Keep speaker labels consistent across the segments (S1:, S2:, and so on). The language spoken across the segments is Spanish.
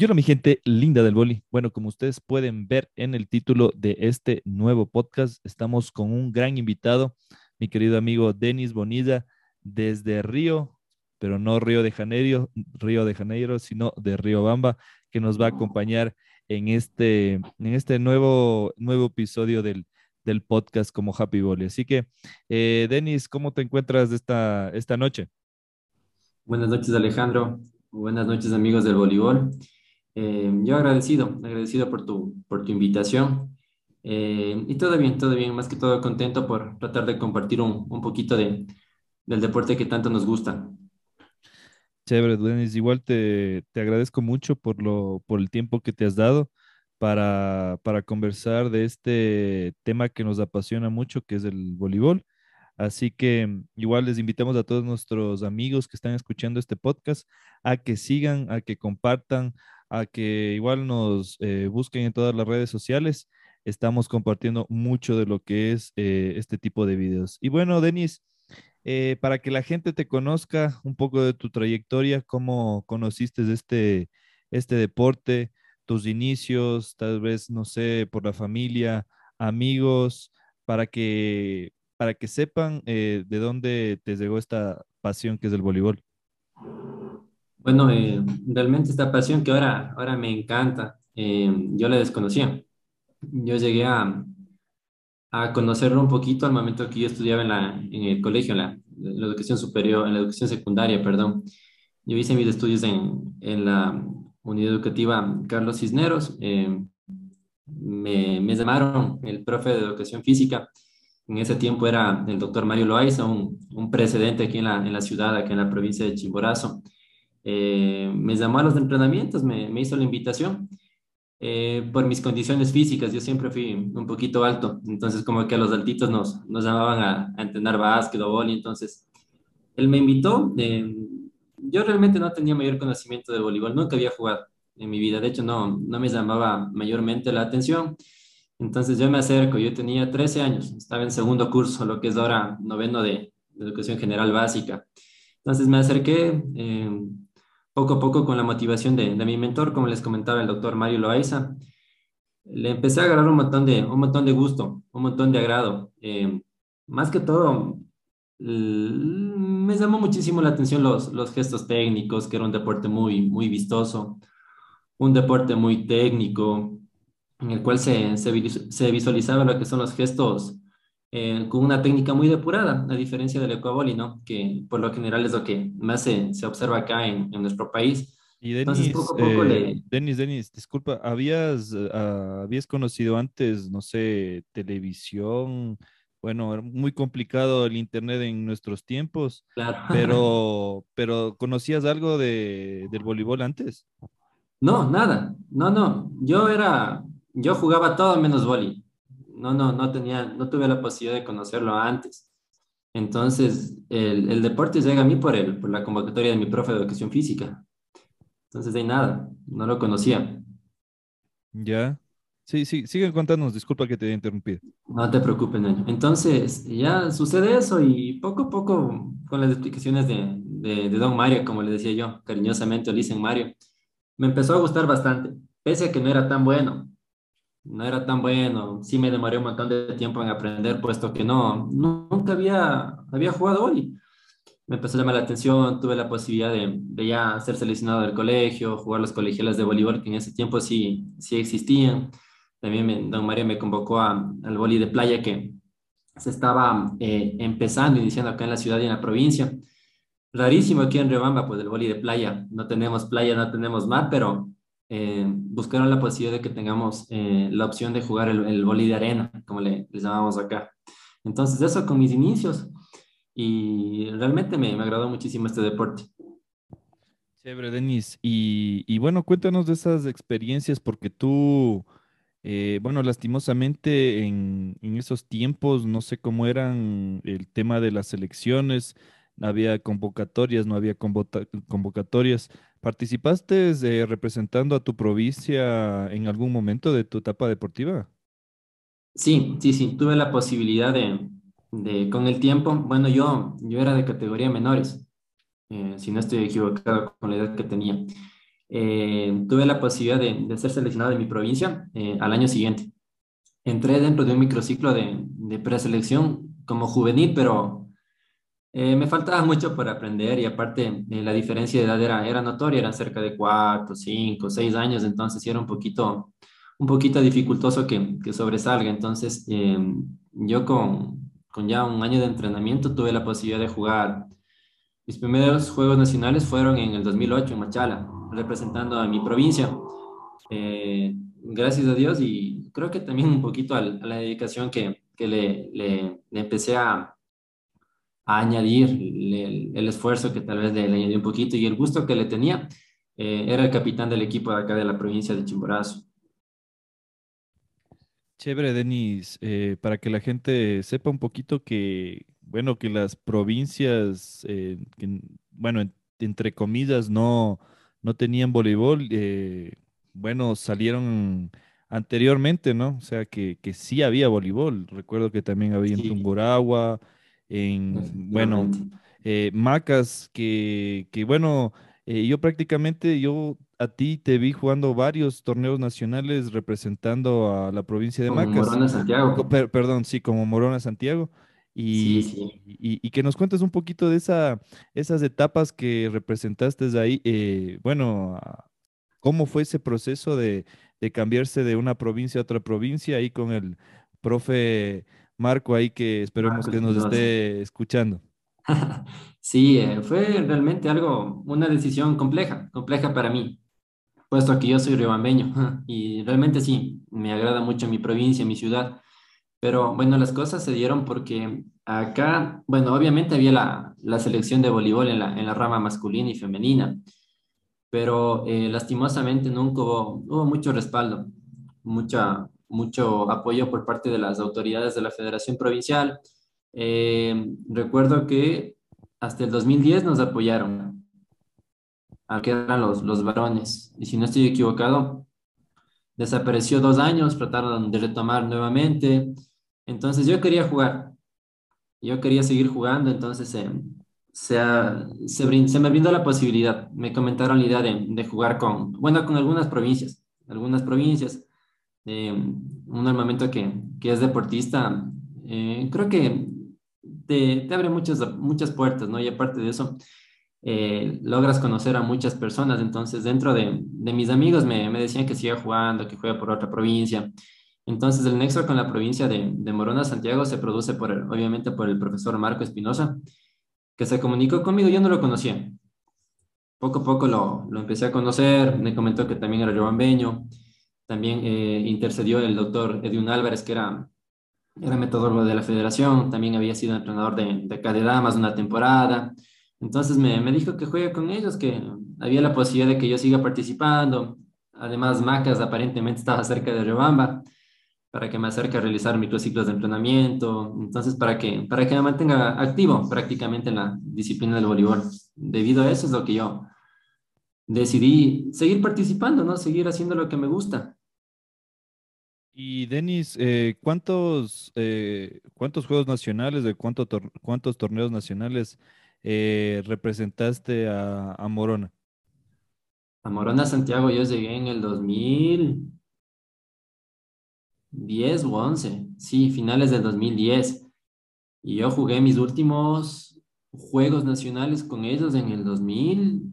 S1: Y hola mi gente linda del boli. Bueno, como ustedes pueden ver en el título de este nuevo podcast, estamos con un gran invitado, mi querido amigo Denis Bonilla, desde Río, pero no Río de Janeiro, Río de Janeiro, sino de Río Bamba, que nos va a acompañar en este, en este nuevo, nuevo episodio del, del podcast como Happy Volley. Así que, eh, Denis, ¿cómo te encuentras esta, esta noche?
S2: Buenas noches, Alejandro. Buenas noches, amigos del voleibol. Eh, yo agradecido, agradecido por tu, por tu invitación. Eh, y todo bien, todo bien, más que todo contento por tratar de compartir un, un poquito de, del deporte que tanto nos gusta.
S1: Chévere, Denis. Igual te, te agradezco mucho por, lo, por el tiempo que te has dado para, para conversar de este tema que nos apasiona mucho, que es el voleibol. Así que igual les invitamos a todos nuestros amigos que están escuchando este podcast a que sigan, a que compartan, a que igual nos eh, busquen en todas las redes sociales. Estamos compartiendo mucho de lo que es eh, este tipo de videos. Y bueno, Denis, eh, para que la gente te conozca un poco de tu trayectoria, cómo conociste este, este deporte, tus inicios, tal vez, no sé, por la familia, amigos, para que, para que sepan de dónde te llegó esta pasión que es el voleibol.
S2: Bueno, eh, realmente esta pasión que ahora, ahora me encanta, eh, yo la desconocía. Yo llegué a, a conocerlo un poquito al momento que yo estudiaba en, la, en el colegio, en la, la educación superior, en la educación secundaria, perdón. Yo hice mis estudios en, en la unidad educativa Carlos Cisneros. Eh, me, me, llamaron el profe de educación física. En ese tiempo era el doctor Mario Loaiza, un, un precedente aquí en la, en la ciudad, aquí en la provincia de Chimborazo. Eh, me llamó a los entrenamientos, me, me hizo la invitación. Eh, por mis condiciones físicas, yo siempre fui un poquito alto, entonces como que a los altitos nos, nos llamaban a, a entrenar básquet o boli, entonces él me invitó. Eh, yo realmente no tenía mayor conocimiento de voleibol, nunca había jugado en mi vida, de hecho no, no me llamaba mayormente la atención. Entonces yo me acerco, yo tenía 13 años, estaba en segundo curso, lo que es ahora noveno de, de educación general básica. Entonces me acerqué, eh, poco a poco con la motivación de, mi mentor, como les comentaba el doctor Mario Loaiza, le empecé a agarrar un montón de, un montón de gusto, un montón de agrado. Eh, más que todo, me llamó muchísimo la atención los, gestos técnicos, que era un deporte muy, muy vistoso, un deporte muy técnico, en el cual se, se, se lo que son los gestos eh, con una técnica muy depurada, a diferencia del ecuaboli, ¿no? Que por lo general es lo que más se, se observa acá en, en, nuestro país.
S1: Y Denis, Entonces, poco a poco eh, le... Denis, Denis, disculpa, ¿habías, uh, ¿habías conocido antes, no sé, televisión? Bueno, era muy complicado el internet en nuestros tiempos,
S2: claro.
S1: pero, pero ¿conocías algo de, del voleibol antes?
S2: No, nada, no, no, yo era, yo jugaba todo menos voleibol no, no, no tenía, no tuve la posibilidad de conocerlo antes. Entonces, el, el deporte llega a mí por, el, por la convocatoria de mi profe de educación física. Entonces, de nada, no lo conocía.
S1: Ya. Sí, sí, sigue contándonos, disculpa que te haya interrumpido.
S2: No te preocupes, Neño. Entonces, ya sucede eso y poco a poco, con las explicaciones de, de, de don Mario, como le decía yo, cariñosamente, le dicen Mario, me empezó a gustar bastante, pese a que no era tan bueno, no era tan bueno, sí me demoré un montón de tiempo en aprender, puesto que no, nunca había, había jugado hoy. Me empezó a llamar la atención, tuve la posibilidad de, de, ya ser seleccionado del colegio, jugar los colegiales de voleibol, que en ese tiempo sí, sí existían. También me, don Mario me convocó a, al voleibol de playa que se estaba eh, empezando, iniciando acá en la ciudad y en la provincia. Rarísimo aquí en Riobamba, pues el voleibol de playa. No tenemos playa, no tenemos mar, pero eh, buscaron la posibilidad de que tengamos eh, la opción de jugar el, el boli de arena, como le, le, llamamos acá. Entonces, eso con mis inicios. Y realmente me, me agradó muchísimo este deporte.
S1: Chévere, Denis. Y, y, bueno, cuéntanos de esas experiencias, porque tú, eh, bueno, lastimosamente en, en, esos tiempos, no sé cómo eran el tema de las elecciones, había convocatorias, no había convocatorias. ¿Participaste eh, representando a tu provincia en algún momento de tu etapa deportiva?
S2: Sí, sí, sí, tuve la posibilidad de, de con el tiempo, bueno, yo, yo era de categoría menores, eh, si no estoy equivocado con la edad que tenía. eh, tuve la posibilidad de, de ser seleccionado de mi provincia eh, al año siguiente. Entré dentro de un microciclo de, de preselección como juvenil, pero eh, me faltaba mucho por aprender y aparte eh, la diferencia de edad era, era notoria, eran cerca de cuatro, cinco, seis años, entonces era un poquito, un poquito dificultoso que, que sobresalga. Entonces eh, yo con, con ya un año de entrenamiento tuve la posibilidad de jugar. Mis primeros Juegos Nacionales fueron en el 2008 en Machala, representando a mi provincia. Eh, gracias a Dios y creo que también un poquito a, la dedicación que, que le, le, le empecé a, a añadir el, el esfuerzo que tal vez le, le añadí un poquito y el gusto que le tenía. eh, era el capitán del equipo de acá de la provincia de Chimborazo.
S1: Chévere, Denis, eh, para que la gente sepa un poquito que, bueno, que las provincias, eh, que, bueno, en- entre comillas, no, no tenían voleibol, eh, bueno, salieron anteriormente, ¿no? O sea, que, que sí había voleibol. Recuerdo que también había en
S2: Sí,
S1: Tungurahua, en, bueno, eh, Macas, que, que bueno, eh, yo prácticamente, yo a ti te vi jugando varios torneos nacionales representando a la provincia de
S2: Como
S1: Macas.
S2: Morona Santiago.
S1: per- perdón, sí, como Morona Santiago.
S2: Sí,
S1: Y,
S2: sí.
S1: y- y que nos cuentes un poquito de esa, esas etapas que representaste de ahí. eh, bueno, ¿cómo fue ese proceso de, de cambiarse de una provincia a otra provincia ahí con el profe Marco ahí que esperemos que nos esté escuchando?
S2: Sí, eh, fue realmente algo, una decisión compleja, compleja para mí, puesto que yo soy riobambeño y realmente sí, me agrada mucho mi provincia, mi ciudad, pero bueno, las cosas se dieron porque acá, bueno, obviamente había la, la selección de voleibol en la, en la rama masculina y femenina, pero eh, lastimosamente nunca hubo, hubo mucho respaldo, mucha, mucho apoyo por parte de las autoridades de la Federación Provincial. Eh, recuerdo que hasta el 2010 nos apoyaron, a que eran los, los varones, y si no estoy equivocado, desapareció dos años, trataron de retomar nuevamente, entonces yo quería jugar, yo quería seguir jugando, entonces eh, se, se, se me brindó la posibilidad. Me comentaron la idea de, de jugar con, bueno, con algunas provincias, algunas provincias. Eh, uno al momento que, que es deportista, eh, creo que te, te abre muchas, muchas puertas, ¿no? Y aparte de eso, eh, logras conocer a muchas personas. Entonces, dentro de, de mis amigos me, me decían que siga jugando, que juega por otra provincia. Entonces, el nexo con la provincia de, de Morona, Santiago, se produce por, obviamente por el profesor Marco Espinosa, que se comunicó conmigo, yo no lo conocía. Poco a poco lo, lo empecé a conocer, me comentó que también era riobambeño, también eh, intercedió el doctor Edwin Álvarez, que era, era metodólogo de la federación, también había sido entrenador de, de acá de damas una temporada. Entonces me, me dijo que juegue con ellos, que había la posibilidad de que yo siga participando. Además, Macas aparentemente estaba cerca de Riobamba para que me acerque a realizar microciclos de entrenamiento, entonces para que, para que me mantenga activo prácticamente en la disciplina del voleibol. Debido a eso es lo que yo decidí seguir participando, ¿no? Seguir haciendo lo que me gusta.
S1: Y Denis, eh, ¿cuántos, eh, cuántos juegos nacionales, de cuánto cuántos torneos nacionales eh, representaste a, a Morona?
S2: A Morona Santiago yo llegué en el 2010 o 11, sí, finales del 2010. Y yo jugué mis últimos juegos nacionales con ellos en el 2000,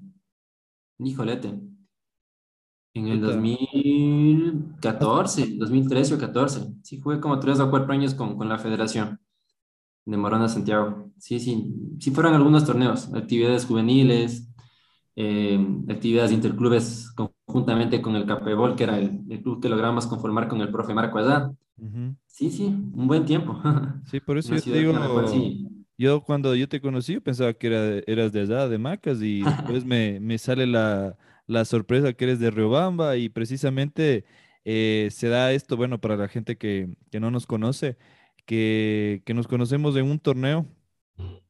S2: híjolete, En el
S1: Chuta,
S2: 2014, 2013 o 14. Sí, jugué como tres o cuatro años con, con la Federación de Morona Santiago. Sí, sí, sí fueron algunos torneos, actividades juveniles, eh, actividades interclubes conjuntamente con el Capebol, que era el, el club que logramos conformar con el profe Marco Azar.
S1: Ujú.
S2: Sí, sí, un buen tiempo.
S1: Sí, por eso
S2: Una
S1: yo te digo,
S2: sí,
S1: yo cuando yo te conocí, yo pensaba que era, eras de allá, de Macas, y después me, me sale la, la sorpresa que eres de Riobamba, y precisamente eh, se da esto, bueno, para la gente que, que no nos conoce, que, que nos conocemos en un torneo,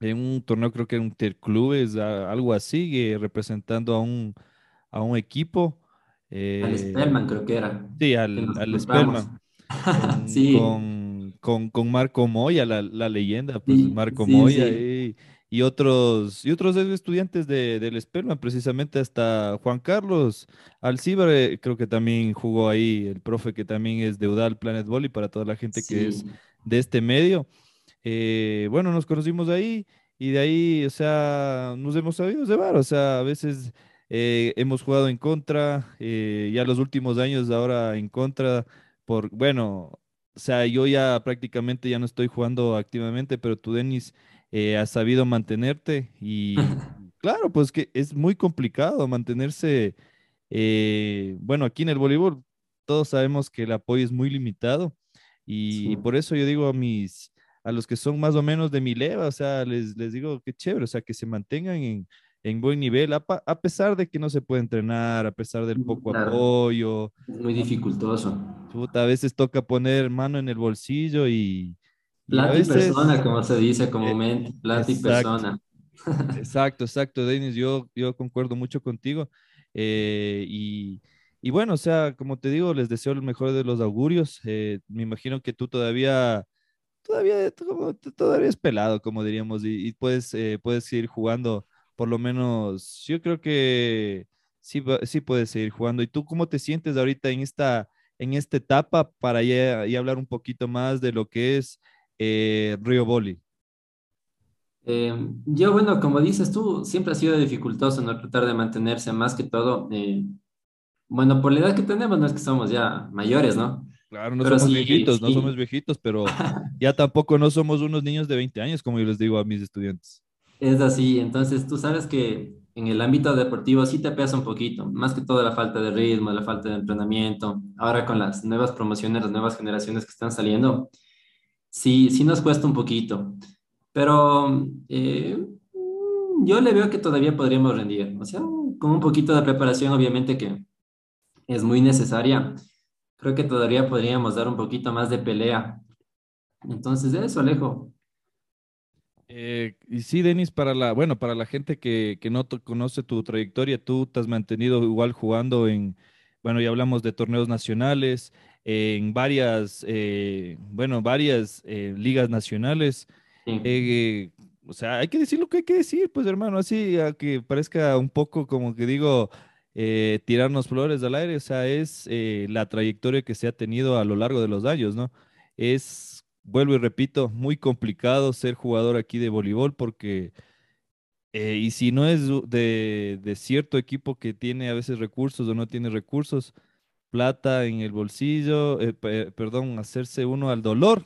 S1: en un torneo creo que en Interclubes, a- algo así, eh, representando a un, a un equipo,
S2: al
S1: eh,
S2: Spellman creo que era,
S1: sí, al, al. Spellman con,
S2: Sí,
S1: con, con, con Marco Moya, la, la leyenda, pues
S2: sí,
S1: Marco
S2: sí,
S1: Moya,
S2: sí.
S1: y, y otros, y otros estudiantes de, del Spellman, precisamente hasta Juan Carlos Alcibar, creo que también jugó ahí, el profe que también es de Udal Planet Volley para toda la gente que es de este medio. Eh, bueno, nos conocimos ahí y de ahí, o sea, nos hemos sabido llevar, o sea, a veces eh, hemos jugado en contra, eh, ya los últimos años ahora en contra, por, bueno, o sea, yo ya prácticamente ya no estoy jugando activamente, pero tú, Denis, eh, has sabido mantenerte y claro, pues que es muy complicado mantenerse, eh, bueno, aquí en el voleibol todos sabemos que el apoyo es muy limitado y, y
S2: sí.
S1: por eso yo digo a mis, a los que son más o menos de mi leva, o sea, les, les digo que chévere, o sea, que se mantengan en, en buen nivel, a, pa- a pesar de que no se puede entrenar, a pesar del poco
S2: Claro,
S1: apoyo,
S2: es muy dificultoso.
S1: a veces toca poner mano en el bolsillo y, y
S2: Plata y persona, como se dice comúnmente, plata y persona.
S1: Exacto, exacto, Denis, yo, yo concuerdo mucho contigo. eh, y, y bueno, o sea, como te digo, les deseo el mejor de los augurios. eh, me imagino que tú todavía, todavía, todavía es pelado, como diríamos, y, y puedes, eh, puedes seguir jugando, por lo menos, yo creo que sí, sí puedes seguir jugando. ¿Y tú cómo te sientes ahorita en esta, en esta etapa para ya, ya hablar un poquito más de lo que es eh, Río Boli?
S2: Eh, yo, bueno, como dices tú, siempre ha sido dificultoso no tratar de mantenerse más que todo. eh, bueno, por la edad que tenemos, no es que somos ya mayores, ¿no?
S1: Claro, no
S2: Pero
S1: somos
S2: sí,
S1: viejitos, no somos viejitos, pero ya tampoco no somos unos niños de 20 años, como yo les digo a mis estudiantes.
S2: es así. Entonces, tú sabes que en el ámbito deportivo sí te pesa un poquito, más que todo la falta de ritmo, la falta de entrenamiento. Ahora con las nuevas promociones, las nuevas generaciones que están saliendo, sí, sí nos cuesta un poquito. Pero eh, yo le veo que todavía podríamos rendir. O sea, con un poquito de preparación, obviamente que es muy necesaria. Creo que todavía podríamos dar un poquito más de pelea. Entonces, eso, Alejo.
S1: Eh, y sí, Denis, para la, bueno, para la gente que, que no conoce tu trayectoria, tú te has mantenido igual jugando en, bueno, ya hablamos de torneos nacionales, en varias, eh, bueno, varias eh, ligas nacionales.
S2: Sí,
S1: Eh, o sea, hay que decir lo que hay que decir, pues hermano, así a que parezca un poco como que digo, eh, tirarnos flores al aire, o sea, es la trayectoria que se ha tenido a lo largo de los años, ¿no? Es, vuelvo y repito, muy complicado ser jugador aquí de voleibol porque, eh, y si no es de, de cierto equipo que tiene a veces recursos o no tiene recursos, plata en el bolsillo, eh, pe- perdón, hacerse uno al dolor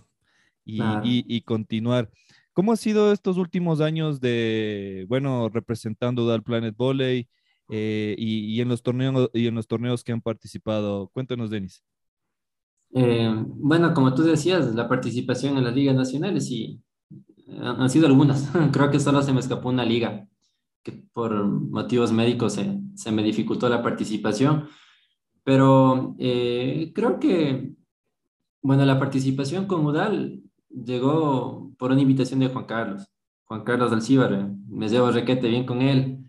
S1: y,
S2: claro.
S1: y- y continuar. ¿Cómo ha sido estos últimos años de, bueno, representando al Planet Volley eh, y, y en los torneos y en los torneos que han participado? Cuéntanos, Denis.
S2: Eh, bueno, como tú decías, la participación en las ligas nacionales, sí, han han sido algunas. Creo que solo se me escapó una liga, que por motivos médicos se, se me dificultó la participación. Pero eh, creo que Bueno, la participación con Udal llegó por una invitación de Juan Carlos. Juan Carlos Alcíbar, eh, me llevo requete bien con él.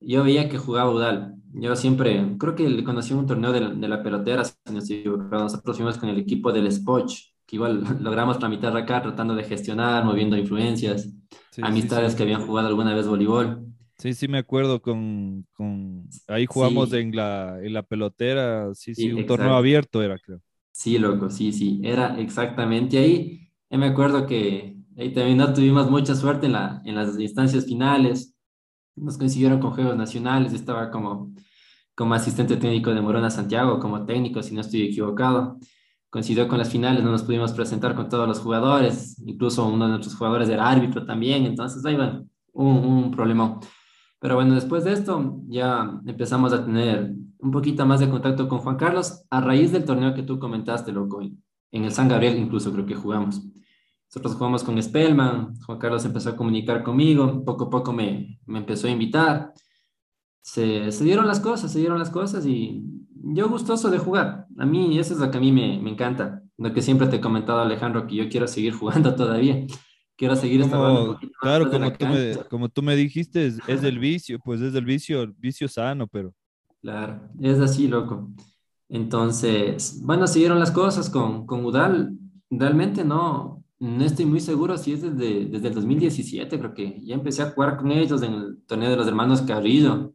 S2: Yo veía que jugaba Udal. Yo siempre, creo que le conocí un torneo de la, de la pelotera. Nosotros fuimos con el equipo del Spoch, que igual logramos tramitar acá tratando de gestionar, moviendo influencias,
S1: Sí, sí,
S2: amistades
S1: sí.
S2: que habían jugado alguna vez voleibol.
S1: Sí, sí, me acuerdo con, con... Ahí jugamos
S2: Sí,
S1: en la, en la pelotera, sí, sí,
S2: sí,
S1: un torneo
S2: exacto.
S1: abierto era, creo.
S2: Sí, loco, sí, sí, era exactamente ahí. Yo me acuerdo que ahí también no tuvimos mucha suerte en la, en las instancias finales. Nos consiguieron con Juegos Nacionales. Estaba como, como asistente técnico de Morona Santiago, como técnico, si no estoy equivocado. Coincidió con las finales, no nos pudimos presentar con todos los jugadores. Incluso uno de nuestros jugadores era árbitro también. Entonces, ahí va, un, un problema. Pero bueno, después de esto ya empezamos a tener un poquito más de contacto con Juan Carlos a raíz del torneo que tú comentaste, loco. En el San Gabriel incluso creo que jugamos. Nosotros jugamos con Spellman, Juan Carlos empezó a comunicar conmigo, poco a poco me, me empezó a invitar. Se, dieron las cosas, se dieron las cosas y yo gustoso de jugar. A mí eso es lo que a mí me, me encanta. Lo que siempre te he comentado, Alejandro, que yo quiero seguir jugando todavía. Quiero seguir
S1: Como,
S2: más
S1: claro, como tú me, como tú me dijiste, es, es del vicio, pues es del vicio, vicio sano, pero
S2: Claro, es así, loco. Entonces, bueno, siguieron las cosas con, con Udal. Realmente no. no estoy muy seguro si es desde, desde el 2017, creo que ya empecé a jugar con ellos en el torneo de los hermanos Carrillo,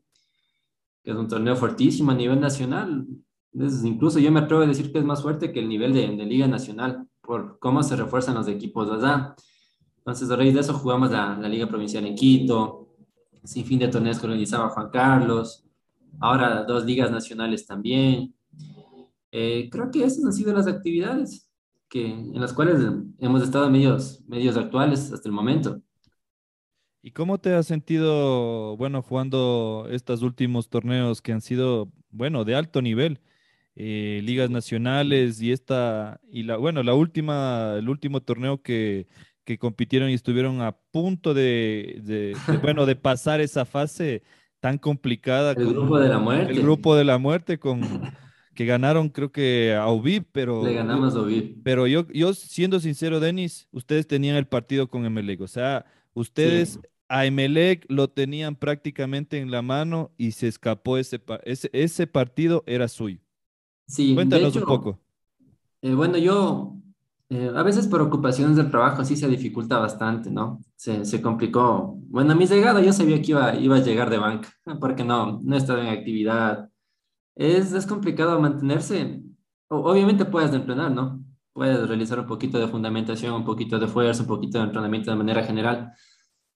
S2: que es un torneo fuertísimo a nivel nacional. Incluso yo me atrevo a decir que es más fuerte que el nivel de, de Liga Nacional, por cómo se refuerzan los equipos allá. Entonces, a raíz de eso jugamos la, la Liga Provincial en Quito, sin fin de torneos que organizaba Juan Carlos, ahora dos ligas nacionales también. Eh, creo que esas han sido las actividades que, en las cuales hemos estado medios, medios actuales hasta el momento.
S1: ¿Y cómo te has sentido, bueno, jugando estos últimos torneos que han sido, bueno, de alto nivel? eh, ligas nacionales y esta, y la, bueno, la última, el último torneo que, que compitieron y estuvieron a punto de, de, de, bueno, de pasar esa fase tan complicada
S2: El grupo de
S1: con
S2: la
S1: el
S2: muerte,
S1: grupo de la muerte, con que ganaron creo que a
S2: le
S1: pero,
S2: ganamos a Oviedo.
S1: pero yo, yo siendo sincero, Denis, ustedes tenían el partido con Emelec, o sea,
S2: Sí,
S1: ustedes a Emelec lo tenían prácticamente en la mano y se escapó ese, ese, ese partido era suyo.
S2: sí,
S1: Cuéntanos un
S2: hecho,
S1: poco.
S2: eh, bueno, yo eh, a veces por ocupaciones del trabajo sí se dificulta bastante, ¿no? Se, se complicó. Bueno, a mi llegada yo sabía que iba, iba a llegar de banca, porque no, no estaba en actividad. Es, es complicado mantenerse. Obviamente puedes entrenar, ¿no? Puedes realizar un poquito de fundamentación, un poquito de fuerza, un poquito de entrenamiento de manera general,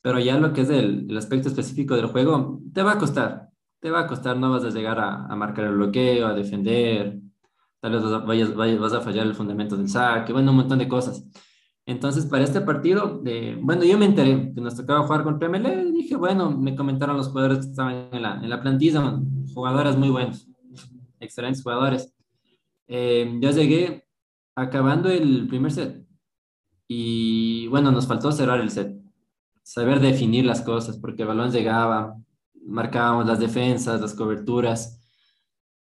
S2: pero ya lo que es el, el aspecto específico del juego, te va a costar. Te va a costar, no vas a llegar a, a marcar el bloqueo, a defender, tal vez vas a, vayas- vayas- vas a fallar el fundamento del saque, bueno, un montón de cosas. Entonces, para este partido, eh, bueno, yo me enteré que nos tocaba jugar contra ML, dije, bueno, me comentaron los jugadores que estaban en la, en la plantilla, jugadores muy buenos, excelentes jugadores. Eh, yo llegué acabando el primer set y bueno, nos faltó cerrar el set, saber definir las cosas, porque el balón llegaba, marcábamos las defensas, las coberturas.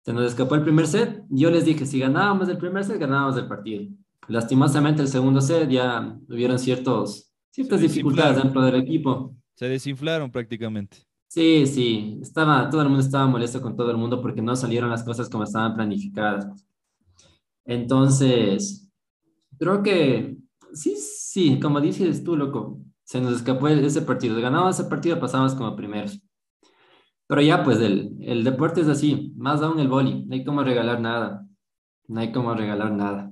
S2: Se nos escapó el primer set. Yo les dije, si ganábamos el primer set, ganábamos el partido. Lastimosamente el segundo set ya hubieron ciertos, ciertas dificultades dentro del equipo.
S1: se desinflaron prácticamente.
S2: Sí, sí, estaba, todo el mundo estaba molesto con todo el mundo porque no salieron las cosas como estaban planificadas. Entonces, creo que sí, sí, como dices tú, loco, se nos escapó ese partido. Ganábamos ese partido, pasamos como primeros. Pero ya, pues, el, deporte es así, más aún el boli, no hay como regalar nada, no hay como regalar nada.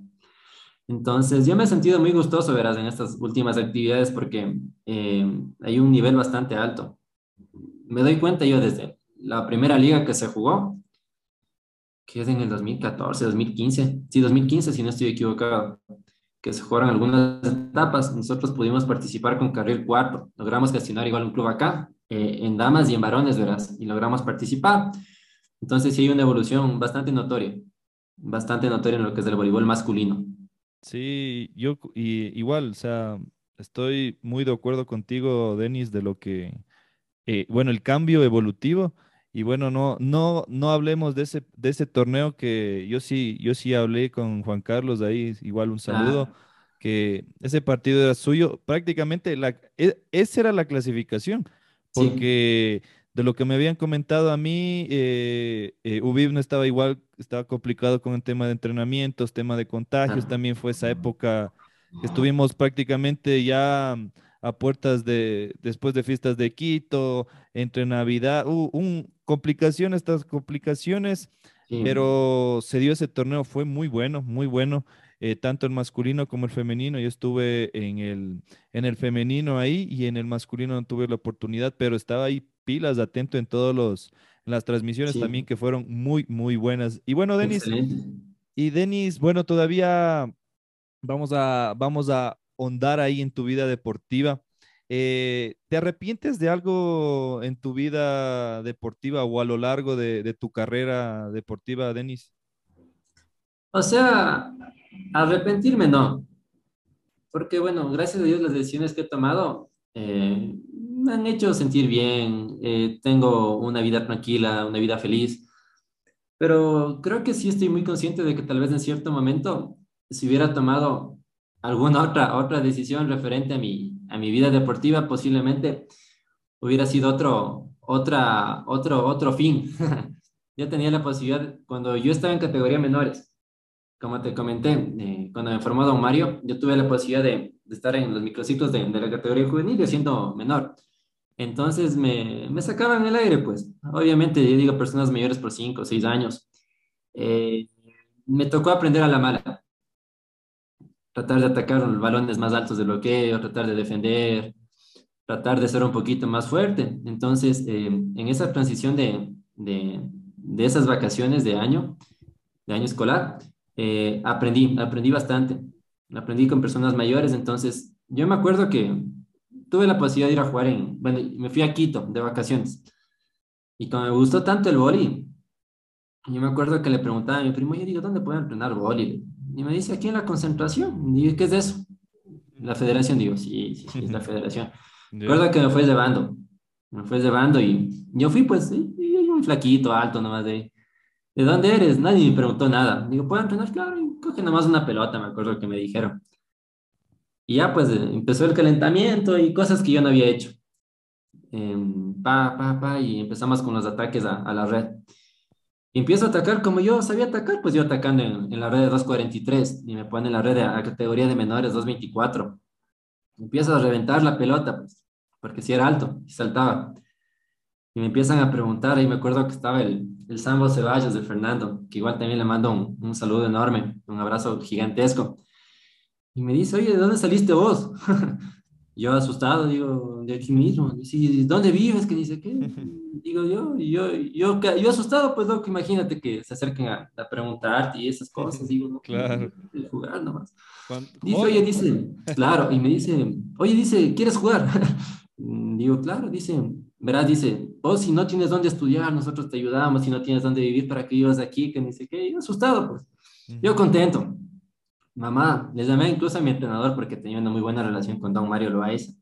S2: Entonces, yo me he sentido muy gustoso, verás, en estas últimas actividades porque eh, hay un nivel bastante alto. Me doy cuenta yo desde la primera liga que se jugó, que es en el 2014, 2015, sí, 2015, si no estoy equivocado, que se jugaron algunas etapas. Nosotros pudimos participar con Carril 4, logramos gestionar igual un club acá, eh, en damas y en varones, verás, y logramos participar. Entonces, sí hay una evolución bastante notoria, bastante notoria en lo que es el voleibol masculino.
S1: Sí, yo y, igual, o sea, estoy muy de acuerdo contigo, Denis, de lo que, eh, bueno, el cambio evolutivo. Y bueno, no, no, no hablemos de ese, de ese torneo que yo sí, yo sí hablé con Juan Carlos de ahí, igual un saludo,
S2: Ah,
S1: que ese partido era suyo. Prácticamente la, e- esa era la clasificación,
S2: sí,
S1: porque de lo que me habían comentado a mí, eh, eh, UVIP no estaba igual, estaba complicado con el tema de entrenamientos, tema de contagios,
S2: ah,
S1: también fue esa época que estuvimos prácticamente ya mm, a puertas de, después de fiestas de Quito, entre Navidad, uh, un, complicaciones, estas complicaciones,
S2: sí,
S1: pero se dio ese torneo, fue muy bueno, muy bueno, eh, tanto el masculino como el femenino. Yo estuve en el, en el femenino ahí y en el masculino no tuve la oportunidad, pero estaba ahí pilas, atento en todos los, en las transmisiones también que fueron muy, muy buenas. Y bueno, Denis, y Denis, bueno, todavía vamos a, vamos a ahí en tu vida deportiva. Eh, ¿te arrepientes de algo en tu vida deportiva o a lo largo de, de tu carrera deportiva, Denis?
S2: O sea, arrepentirme no, porque bueno, gracias a Dios las decisiones que he tomado eh, me han hecho sentir bien, eh, tengo una vida tranquila, una vida feliz, pero creo que sí estoy muy consciente de que tal vez en cierto momento, si hubiera tomado alguna otra, otra decisión referente a mi, a mi vida deportiva, posiblemente hubiera sido otro, otra, otro, otro fin. Yo tenía la posibilidad, cuando yo estaba en categoría menores, como te comenté, eh, cuando me formó Don Mario, yo tuve la posibilidad de, de estar en los microciclos de, de, la categoría juvenil, siendo menor. Entonces me, me sacaban el aire, pues. Obviamente, yo digo personas mayores por 5 o 6 años. Eh, me tocó aprender a la mala. Tratar de atacar los balones más altos de bloqueo, tratar de defender, tratar de ser un poquito más fuerte. Entonces, eh, en esa transición de, de, de, esas vacaciones de año, de año escolar, eh, aprendí, aprendí bastante. Aprendí con personas mayores. Entonces, yo me acuerdo que tuve la posibilidad de ir a jugar en, bueno, me fui a Quito de vacaciones. Y como me gustó tanto el boli, yo me acuerdo que le preguntaba a mi primo, yo digo, ¿dónde puedo entrenar boli? Y me dice, aquí en la concentración. Y digo, ¿qué es eso? La federación, digo, sí, sí, sí es la federación. Yeah. Recuerdo que me fue llevando, me fue llevando y yo fui pues, y, y un flaquito, alto nomás de, ¿de dónde eres? Nadie me preguntó nada. Digo, ¿puedo entrenar? Claro, coge nomás una pelota, me acuerdo que me dijeron. Y ya pues empezó el calentamiento y cosas que yo no había hecho. Eh, pa, pa, pa, y empezamos con los ataques a, a, la red. Y empiezo a atacar como yo sabía atacar, pues yo atacando en, en la red de 243 y me pone en la red de a categoría de menores 224. Empiezo a reventar la pelota, pues, porque si era alto y saltaba. Y me empiezan a preguntar, y me acuerdo que estaba el, el Sambo Ceballos de Fernando, que igual también le mando un, un saludo enorme, un abrazo gigantesco. Y me dice, oye, ¿de dónde saliste vos? yo asustado, digo, de aquí mismo. Dice, ¿dónde vives? Que dice, ¿qué? digo yo, yo, yo, yo asustado, pues, loco, imagínate que se acerquen a, a preguntarte y esas cosas. Digo, no,
S1: claro.
S2: Jugar nomás. Dice, oye, dice, claro, y me dice, oye, dice, ¿quieres jugar? digo, claro, dice, verás, dice, vos si no tienes dónde estudiar, nosotros te ayudamos, si no tienes dónde vivir, ¿para que vivas aquí? Que dice, ¿qué? Yo asustado, pues. Yo contento mamá, les llamé incluso a mi entrenador porque tenía una muy buena relación con Don Mario Loaiza.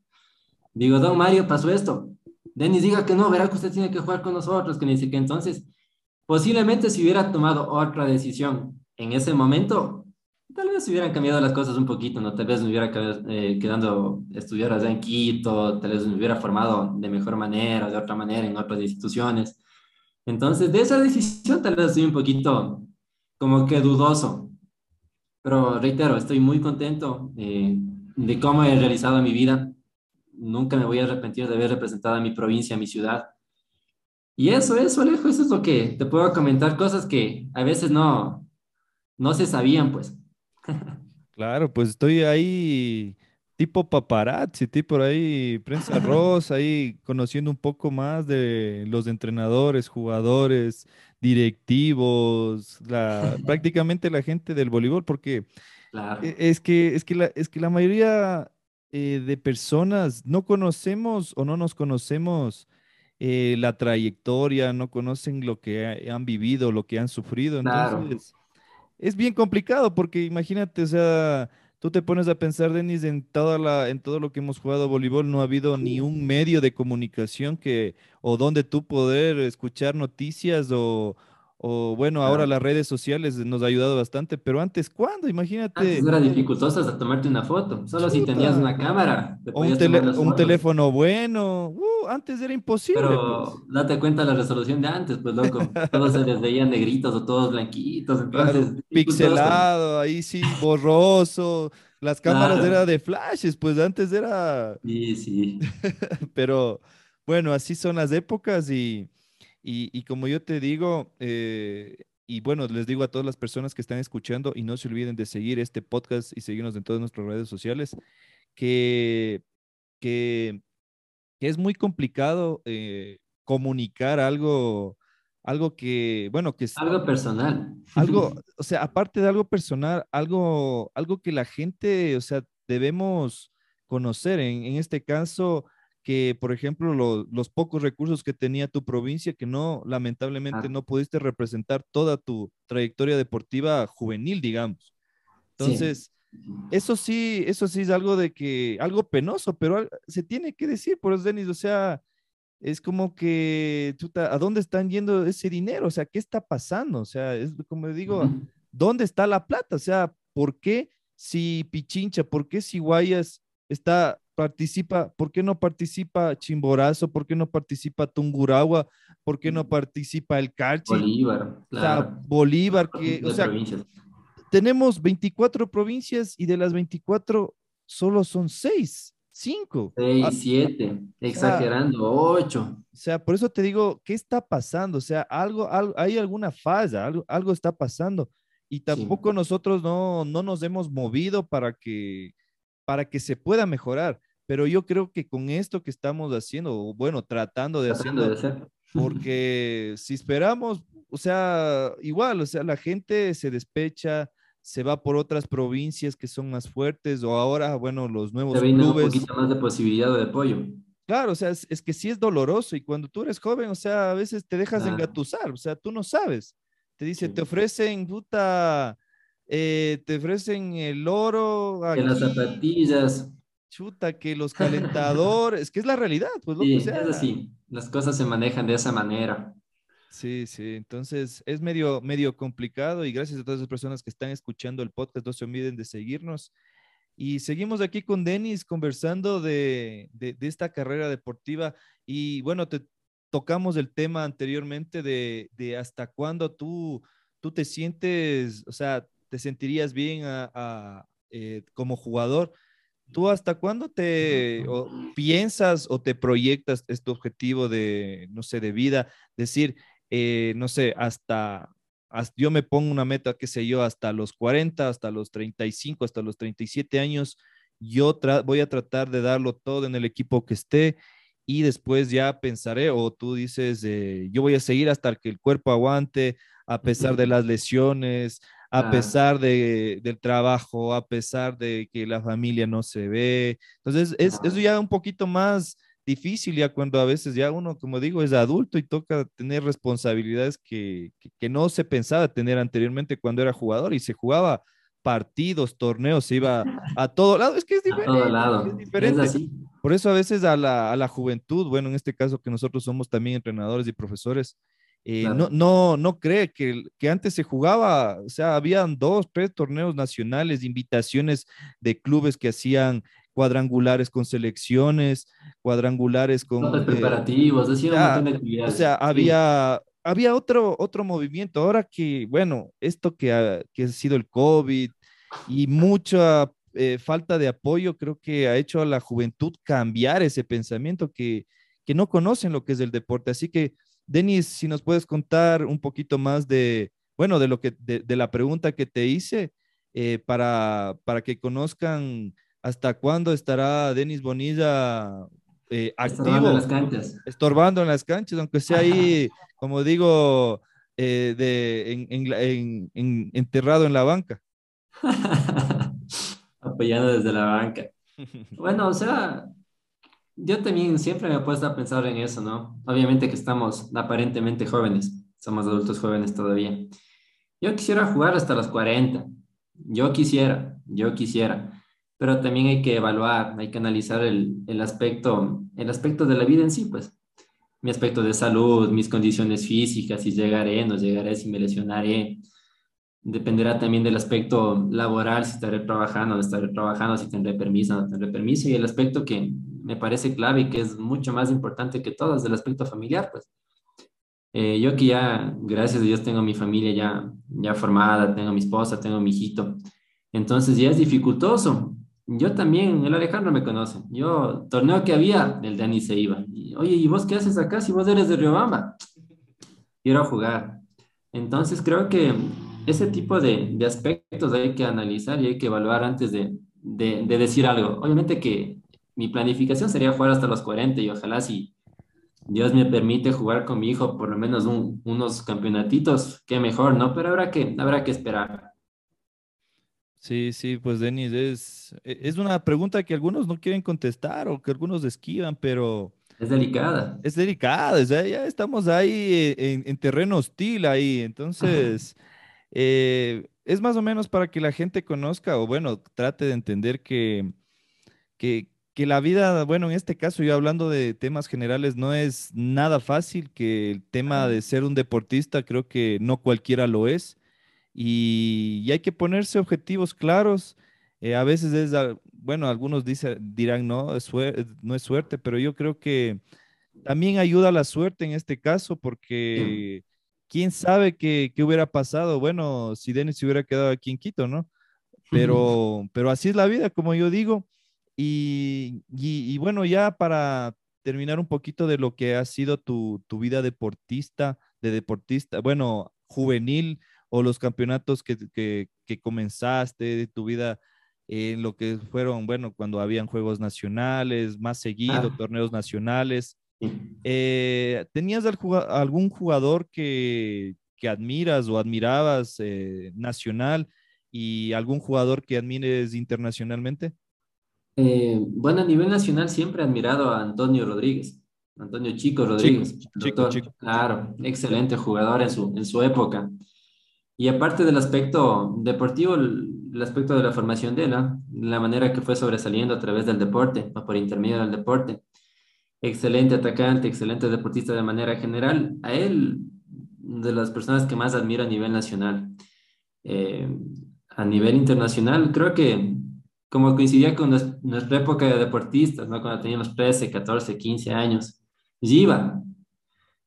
S2: Digo, Don Mario, pasó esto. Denis diga que no, verá que usted tiene que jugar con nosotros, que dice que entonces, posiblemente si hubiera tomado otra decisión en ese momento, tal vez hubieran cambiado las cosas un poquito, ¿no? Tal vez me hubiera eh, quedando estudiar allá en Quito, tal vez me hubiera formado de mejor manera, de otra manera, en otras instituciones. Entonces, de esa decisión tal vez estoy un poquito como que dudoso, pero reitero, estoy muy contento eh, de cómo he realizado mi vida. Nunca me voy a arrepentir de haber representado a mi provincia, a mi ciudad. Y eso, eso, Alejo, eso es lo que te puedo comentar, cosas que a veces no, no se sabían, pues.
S1: Claro, pues estoy ahí tipo paparazzi, tipo por ahí prensa rosa, ahí conociendo un poco más de los entrenadores, jugadores, directivos, la, prácticamente la gente del voleibol, porque
S2: claro.
S1: E, es, que, es, que la, es que la mayoría eh, de personas no conocemos o no nos conocemos eh, la trayectoria, no conocen lo que ha, han vivido, lo que han sufrido. Entonces, claro. Es bien complicado porque imagínate, o sea, tú te pones a pensar, Denis, en, toda la, en todo lo que hemos jugado voleibol, no ha habido ni un medio de comunicación que, o donde tú poder escuchar noticias o, o bueno, ahora ah. las redes sociales nos ha ayudado bastante, pero antes, ¿cuándo? Imagínate.
S2: Antes era dificultoso hasta tomarte una foto, solo Chuta. si tenías una cámara.
S1: o un, teléfono bueno, uh, antes era imposible.
S2: Pero pues. date cuenta la resolución de antes, pues loco, todos se les veían negritos o todos blanquitos, entonces. Claro,
S1: pixelado, ahí sí, borroso. Las cámaras claro. eran de flashes, pues antes era.
S2: Sí, sí.
S1: pero bueno, así son las épocas y y, y, como yo te digo, eh, y bueno, les digo a todas las personas que están escuchando y no se olviden de seguir este podcast y seguirnos en todas nuestras redes sociales, que, que, que es muy complicado eh, comunicar algo, algo que, bueno, que es...
S2: Algo personal.
S1: Algo, o sea, aparte de algo personal, algo, algo que la gente, o sea, debemos conocer. En, en este caso, que, por ejemplo, lo, los pocos recursos que tenía tu provincia, que no, lamentablemente, ah. no pudiste representar toda tu trayectoria deportiva juvenil, digamos. Entonces, sí. eso sí, eso sí es algo de que, algo penoso, pero se tiene que decir, por eso, Denis, o sea, es como que, chuta, ¿a dónde están yendo ese dinero? O sea, ¿qué está pasando? O sea, es como digo, uh -huh. ¿dónde está la plata? O sea, ¿por qué si Pichincha, por qué si Guayas está participa, ¿por qué no participa Chimborazo? ¿Por qué no participa Tunguragua? ¿Por qué no participa el Carchi?
S2: Bolívar,
S1: claro. O sea, Bolívar, que, o sea, tenemos 24 provincias y de las 24 solo son 6, 5.
S2: 6, 7, exagerando, 8.
S1: O sea, por eso te digo, ¿qué está pasando? O sea, algo, algo hay alguna falla, algo, algo está pasando y tampoco sí. nosotros no, no nos hemos movido para que, para que se pueda mejorar. Pero yo creo que con esto que estamos haciendo, bueno, tratando de
S2: tratando
S1: hacerlo, de porque si esperamos, o sea, igual, o sea, la gente se despecha, se va por otras provincias que son más fuertes, o ahora, bueno, los nuevos
S2: se clubes. un poquito más de posibilidad de apoyo.
S1: Claro, o sea, es, es, que sí es doloroso y cuando tú eres joven, o sea, a veces te dejas ah. engatusar, o sea, tú no sabes. Te dice, sí. te ofrecen, puta, eh, te ofrecen el oro.
S2: Aquí, las zapatillas.
S1: Chuta, que los calentadores, que es la realidad, pues.
S2: Sí,
S1: o sea,
S2: es así, las cosas se manejan de esa manera.
S1: Sí, sí, entonces es medio, medio complicado y gracias a todas las personas que están escuchando el podcast, no se olviden de seguirnos. Y seguimos aquí con Denis conversando de, de, de esta carrera deportiva y bueno, te, tocamos el tema anteriormente de, de hasta cuándo tú, tú te sientes, o sea, te sentirías bien a, a, eh, como jugador. ¿Tú hasta cuándo te o piensas o te proyectas este objetivo de, no sé, de vida? Decir, eh, no sé, hasta, hasta, yo me pongo una meta, qué sé yo, hasta los 40, hasta los 35, hasta los 37 años, yo voy a tratar de darlo todo en el equipo que esté y después ya pensaré, o tú dices, eh, yo voy a seguir hasta que el cuerpo aguante, a pesar de las lesiones, a pesar de, del trabajo, a pesar de que la familia no se ve. Entonces, es, eso ya un poquito más difícil ya cuando a veces ya uno, como digo, es adulto y toca tener responsabilidades que, que, que no se pensaba tener anteriormente cuando era jugador y se jugaba partidos, torneos, se iba a todo lado. Es que es diferente.
S2: A todo lado.
S1: Es diferente. Es así. Por eso a veces a la, a la, juventud, bueno, en este caso que nosotros somos también entrenadores y profesores, eh, claro. no, no, no cree que, que antes se jugaba, o sea, habían dos, tres torneos nacionales, invitaciones de clubes que hacían cuadrangulares con selecciones, cuadrangulares con...
S2: Los eh, preparativos, decía un montón de actividades.
S1: O sea, había, había otro, otro movimiento. Ahora que, bueno, esto que ha, que ha sido el COVID y mucha eh, falta de apoyo creo que ha hecho a la juventud cambiar ese pensamiento que, que no conocen lo que es el deporte. Así que, Denis, si nos puedes contar un poquito más de, bueno, de lo que, de, de la pregunta que te hice, eh, para, para que conozcan hasta cuándo estará Denis Bonilla eh, activo.
S2: Estorbando en las canchas.
S1: Estorbando en las canchas, aunque sea ahí, como digo, eh, de, en, en, en, enterrado en la banca.
S2: apoyando desde la banca. Bueno, o sea, yo también siempre me he puesto a pensar en eso, ¿no? Obviamente que estamos aparentemente jóvenes, somos adultos jóvenes todavía. Yo quisiera jugar hasta los 40, yo quisiera, yo quisiera, pero también hay que evaluar, hay que analizar el, el aspecto, el aspecto de la vida en sí, pues. Mi aspecto de salud, mis condiciones físicas, si llegaré, no llegaré, si me lesionaré, dependerá también del aspecto laboral, si estaré trabajando, no estaré trabajando, si tendré permiso, no tendré permiso, y el aspecto que me parece clave y que es mucho más importante que todo es el aspecto familiar, pues. Eh, yo que ya, gracias a Dios, tengo mi familia ya, ya formada, tengo mi esposa, tengo mi hijito, entonces ya es dificultoso. Yo también, el Alejandro me conoce. Yo, torneo que había, el Dani se iba. Y, Oye, ¿y vos qué haces acá si vos eres de Riobamba? Quiero jugar. Entonces creo que ese tipo de, de, aspectos hay que analizar y hay que evaluar antes de, de, de, decir algo. Obviamente que mi planificación sería jugar hasta los 40 y ojalá si Dios me permite jugar con mi hijo por lo menos un, unos campeonatitos, qué mejor, ¿no? Pero habrá que, habrá que esperar.
S1: Sí, sí, pues Denis, es, es una pregunta que algunos no quieren contestar o que algunos esquivan, pero...
S2: Es delicada.
S1: Es delicada, o sea, ya estamos ahí en, en terreno hostil ahí, entonces... Eh, es más o menos para que la gente conozca o bueno, trate de entender que, que, que, la vida, bueno, en este caso yo hablando de temas generales, no es nada fácil, que el tema de ser un deportista creo que no cualquiera lo es y, y hay que ponerse objetivos claros. Eh, a veces es, bueno, algunos dice, dirán, no es, no es suerte, pero yo creo que también ayuda la suerte en este caso porque... Quién sabe qué, qué hubiera pasado, bueno, si Denis se hubiera quedado aquí en Quito, ¿no? Pero, pero así es la vida, como yo digo. Y, y, y bueno, ya para terminar un poquito de lo que ha sido tu, tu vida deportista, de deportista, bueno, juvenil o los campeonatos que, que, que comenzaste de tu vida en lo que fueron, bueno, cuando habían juegos nacionales, más seguido,
S2: Ah,
S1: torneos nacionales. Eh, ¿tenías algún jugador que, que admiras o admirabas eh, nacional y algún jugador que admires internacionalmente?
S2: Eh, bueno, a nivel nacional siempre he admirado a Antonio Rodríguez, Antonio Chico Rodríguez,
S1: chico,
S2: doctor.
S1: chico.
S2: Claro, excelente jugador en su, en su época. Y aparte del aspecto deportivo, el, aspecto de la formación de él. La manera que fue sobresaliendo a través del deporte, o por intermedio del deporte. Excelente atacante, excelente deportista de manera general. A él, de las personas que más admiro a nivel nacional. Eh, a nivel internacional, creo que como coincidía con nues- nuestra época de deportistas, ¿no? Cuando teníamos 13, 14, 15 años. Giva,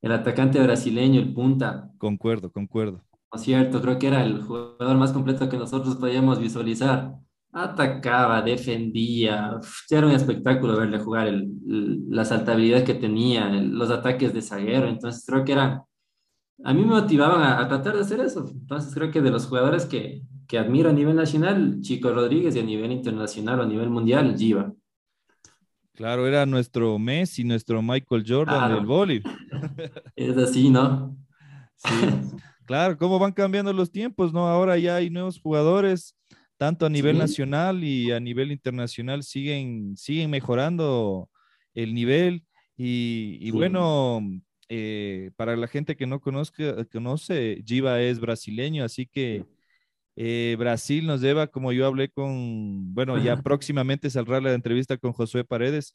S2: el atacante brasileño, el punta,
S1: Concuerdo, concuerdo.
S2: ¿no es cierto? Creo que era el jugador más completo que nosotros podíamos visualizar. Atacaba, defendía, era un espectáculo verle jugar, el, el- la saltabilidad que tenía, el- los ataques de zaguero. Entonces creo que era, a mí me motivaban a, a tratar de hacer eso. Entonces creo que de los jugadores que, que admiro a nivel nacional, Chico Rodríguez y a nivel internacional o a nivel mundial, Giva.
S1: Claro, era nuestro Messi, nuestro Michael Jordan del
S2: Claro,
S1: vóley.
S2: es así, ¿no?
S1: Sí, claro, cómo van cambiando los tiempos, ¿no? Ahora ya hay nuevos jugadores, tanto a nivel
S2: Sí,
S1: nacional y a nivel internacional, siguen, siguen mejorando el nivel. Y, y
S2: sí.
S1: bueno, eh, para la gente que no conozca, conoce, Giva es brasileño, así que eh, Brasil nos lleva, como yo hablé con, bueno, ya próximamente saldrá la entrevista con Josué Paredes,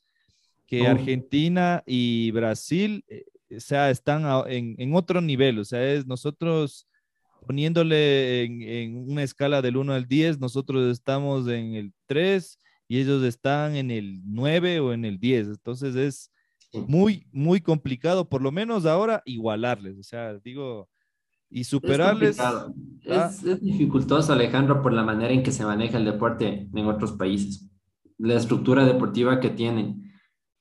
S1: que
S2: Uf,
S1: Argentina y Brasil, eh, o sea, están en, en otro nivel, o sea, es nosotros poniéndole en, en una escala del uno al 10, nosotros estamos en el 3 y ellos están en el 9 o en el 10, entonces es muy, muy complicado, por lo menos ahora igualarles, o sea, digo, y
S2: Es
S1: superarles. ah,
S2: Es, es dificultoso, Alejandro, por la manera en que se maneja el deporte en otros países. La estructura deportiva que tienen,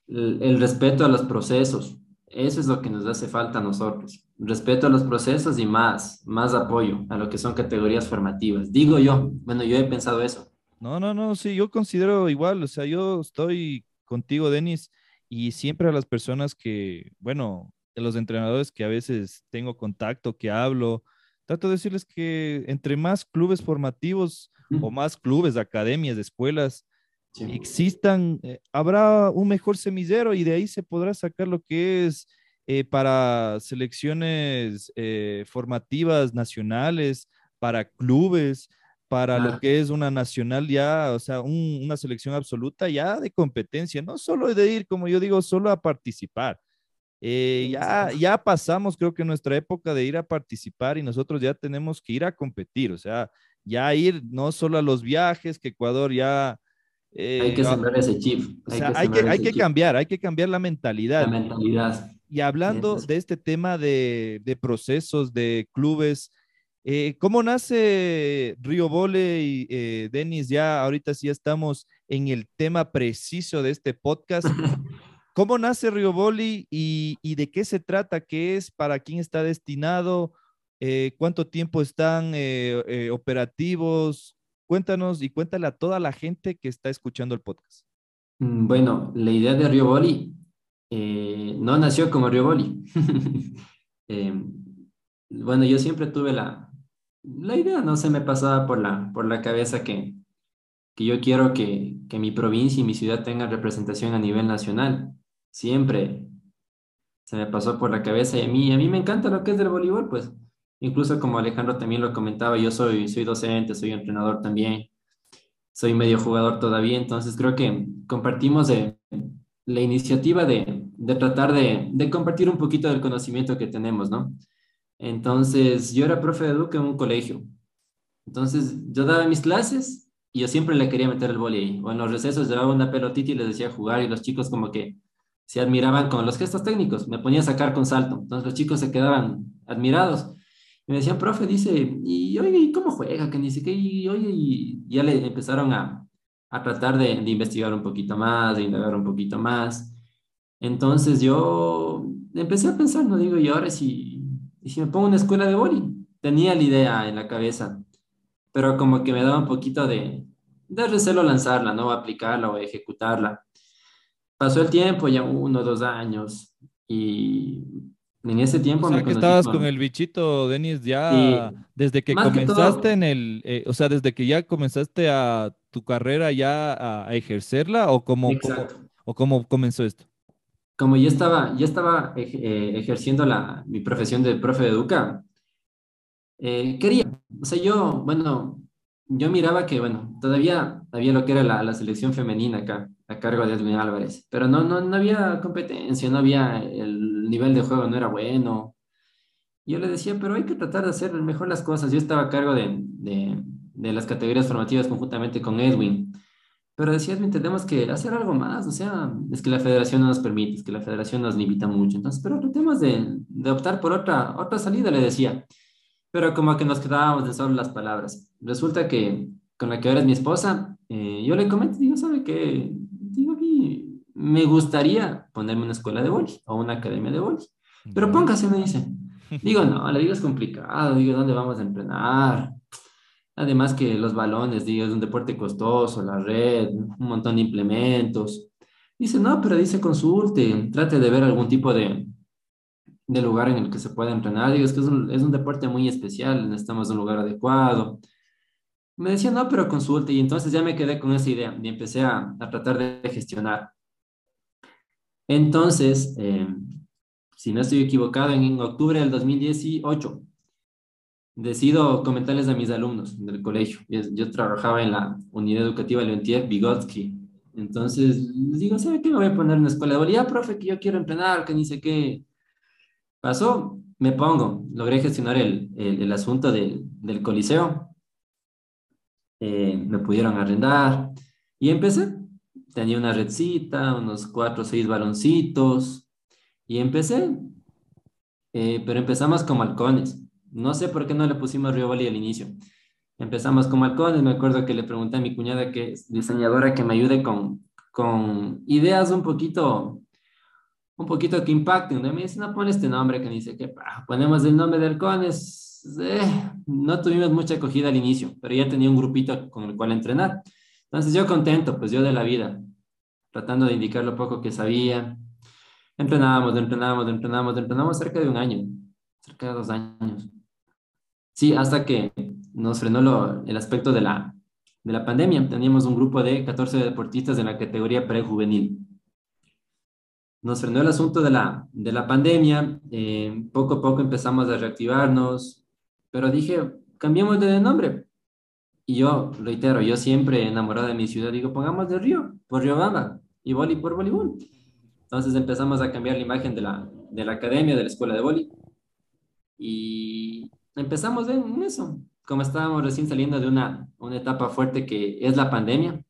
S2: el, el respeto a los procesos. Eso es lo que nos hace falta a nosotros. Respeto a los procesos y más, más apoyo a lo que son categorías formativas. Digo yo, bueno, yo he pensado eso.
S1: No, no, no, sí, yo considero igual, o sea, yo estoy contigo, Denis, y siempre a las personas que, bueno, de los entrenadores que a veces tengo contacto, que hablo, trato de decirles que entre más clubes formativos o más clubes, academias, escuelas
S2: Sí,
S1: existan, eh, habrá un mejor semillero y de ahí se podrá sacar lo que es eh, para selecciones eh, formativas nacionales, para clubes, para lo que es una nacional ya, o sea, un- una selección absoluta ya de competencia, no solo de ir, como yo digo, solo a participar. Eh, ya, ya pasamos, creo que nuestra época de ir a participar y nosotros ya tenemos que ir a competir, o sea, ya ir no solo a los viajes, que Ecuador ya
S2: Hay
S1: eh,
S2: que
S1: ah,
S2: sembrar ese chip,
S1: o
S2: hay
S1: sea,
S2: que
S1: hay que, hay que cambiar, hay que cambiar la
S2: la
S1: mentalidad.
S2: mentalidad.
S1: Y hablando
S2: así.
S1: de este tema de, de procesos, de clubes, eh, ¿cómo nace Río Vole eh, Denis? Ya ahorita sí estamos en el tema preciso de este podcast. ¿Cómo nace Río Vole y, y de qué se trata? ¿Qué es? ¿Para quién está destinado? Eh, ¿Cuánto tiempo están eh, eh, operativos? Cuéntanos y cuéntale a toda la gente que está escuchando el podcast.
S2: Mm, Bueno, la idea de Río Boli eh, no nació como Río Boli. Eh, bueno, yo siempre tuve la, la idea, no se me pasaba por la, por la cabeza que, que yo quiero que, que mi provincia y mi ciudad tengan representación a nivel nacional. Siempre se me pasó por la cabeza y a mí, a mí me encanta lo que es del voleibol, pues incluso como Alejandro también lo comentaba, yo soy, soy docente, soy entrenador también soy medio jugador todavía, entonces creo que compartimos eh, la iniciativa de, de tratar de, de compartir un poquito del conocimiento que tenemos, ¿no? Entonces, yo era profe de educa en un colegio, entonces yo daba mis clases y yo siempre le quería meter el vóley ahí, o en los recesos llevaba una pelotita y les decía jugar y los chicos como que se admiraban con los gestos técnicos, me ponía a sacar con salto, entonces los chicos se quedaban admirados me decían, profe, dice, y oye, ¿y cómo juega? Que dice que, y oye, y ya le empezaron a, a tratar de, de, investigar un poquito más, de indagar un poquito más. Entonces yo empecé a pensar, no digo, y ahora si, y si me pongo una escuela de boli, tenía la idea en la cabeza, pero como que me daba un poquito de, de recelo lanzarla, ¿no? Aplicarla o ejecutarla. Pasó el tiempo, ya uno, dos años, y en ese tiempo
S1: o sea,
S2: me
S1: que estabas
S2: con...
S1: con el bichito, Denis, ya desde que
S2: más que
S1: comenzaste
S2: todo,
S1: en el, eh, o sea, desde que ya comenzaste a tu carrera ya a, a ejercerla o cómo, cómo, o cómo comenzó esto.
S2: Como yo estaba, ya estaba ej- eh, ejerciendo la, mi profesión de profe de educa, eh, quería, o sea, yo, bueno, yo miraba que, bueno, todavía había lo que era la, la selección femenina acá, a cargo de Edwin Álvarez, pero no, no, no había competencia, no había, el nivel de juego no era bueno. Yo le decía, pero hay que tratar de hacer mejor las cosas. Yo estaba a cargo de, de, de las categorías formativas conjuntamente con Edwin, pero decía Edwin, tenemos que hacer algo más, o sea, es que la federación no nos permite, es que la federación nos limita mucho, entonces, pero tratemos de, de optar por otra, otra salida, le decía. Pero como que nos quedábamos de solo las palabras. Resulta que con la que ahora es mi esposa, eh, yo le comento, digo, ¿sabe qué? Digo, "Vi, me gustaría ponerme una escuela de vóley o una academia de vóley. Pero póngase, me dice. Digo, no, le digo, es complicado. Digo, ¿dónde vamos a entrenar? Además que los balones, digo, es un deporte costoso, la red, un montón de implementos. Dice, no, pero dice, consulte, trate de ver algún tipo de, de lugar en el que se pueda entrenar. Digo, es que es un, es un deporte muy especial, necesitamos un lugar adecuado. Me decía, no, pero consulte. Y entonces ya me quedé con esa idea y empecé a, a tratar de gestionar. Entonces, eh, si no estoy equivocado, en, en octubre del 2018 decido comentarles a mis alumnos del colegio. Yo, trabajaba en la unidad educativa Leontiev Vygotsky. Entonces, les digo, ¿sabe qué? Me voy a poner en una escuela de bolilla, profe, que yo quiero entrenar, que ni sé qué. Pasó, me pongo, logré gestionar el, el, asunto del, del coliseo, eh, me pudieron arrendar y empecé. Tenía una redcita, unos cuatro o seis baloncitos y empecé, eh, pero empezamos como halcones. No sé por qué no le pusimos Río Boli al inicio. Empezamos como halcones, me acuerdo que le pregunté a mi cuñada que diseñadora que me ayude con, con ideas un poquito un poquito que impacten, ¿no? Me dice, no, pon este nombre que dice que ah, ponemos el nombre de halcones. Eh, no tuvimos mucha acogida al inicio, pero ya tenía un grupito con el cual entrenar. Entonces yo contento, pues yo de la vida, tratando de indicar lo poco que sabía. Entrenábamos, entrenábamos, entrenábamos, entrenábamos cerca de un año, cerca de dos años. Sí, hasta que nos frenó lo, el aspecto de la, de la pandemia. Teníamos un grupo de 14 deportistas en la categoría prejuvenil nos frenó el asunto de la, de la pandemia, eh, poco a poco empezamos a reactivarnos, pero dije, cambiemos de nombre. Y yo, reitero, yo siempre enamorado de mi ciudad, digo, pongamos de Río, por Riobamba, y Boli por voleibol. Entonces empezamos a cambiar la imagen de la, de la academia, de la escuela de Boli, y empezamos en eso, como estábamos recién saliendo de una, una etapa fuerte que es la pandemia,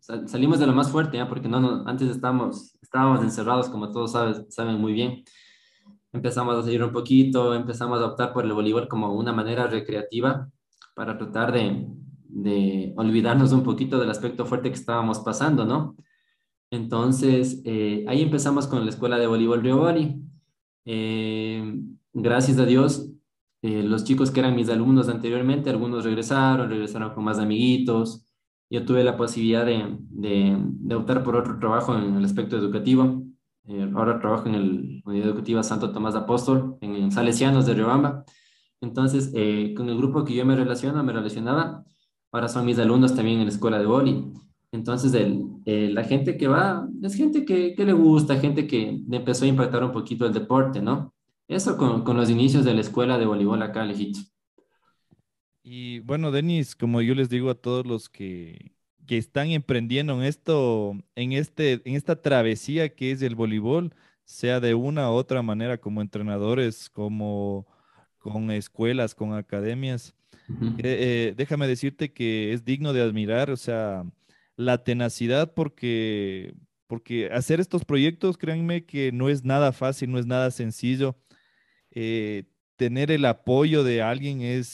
S2: salimos de lo más fuerte, ¿eh? porque no, antes estábamos, estábamos encerrados, como todos saben muy bien. Empezamos a salir un poquito, empezamos a optar por el voleibol como una manera recreativa para tratar de, olvidarnos un poquito del aspecto fuerte que estábamos pasando, ¿no? Entonces, eh, ahí empezamos con la escuela de voleibol Río Boli. Eh, gracias a Dios, eh, los chicos que eran mis alumnos anteriormente, algunos regresaron, regresaron con más amiguitos, yo tuve la posibilidad de, de, de, optar por otro trabajo en el aspecto educativo. Eh, ahora trabajo en la unidad educativa Santo Tomás de Apóstol, en, Salesianos de Riobamba. Entonces, eh, con el grupo que yo me relaciono, me relacionaba, ahora son mis alumnos también en la escuela de boli. Entonces, el, eh, la gente que va es gente que, que, le gusta, gente que empezó a impactar un poquito el deporte, ¿no? Eso con, con los inicios de la escuela de voleibol acá, lejito.
S1: Y bueno, Denis, como yo les digo a todos los que, que están emprendiendo en esto, en este, en esta travesía que es el voleibol, sea de una u otra manera, como entrenadores, como con escuelas, con academias,
S2: Uh -huh.
S1: eh, eh, déjame decirte que es digno de admirar, o sea, la tenacidad, porque, porque hacer estos proyectos, créanme que no es nada fácil, no es nada sencillo. Eh, tener el apoyo de alguien es,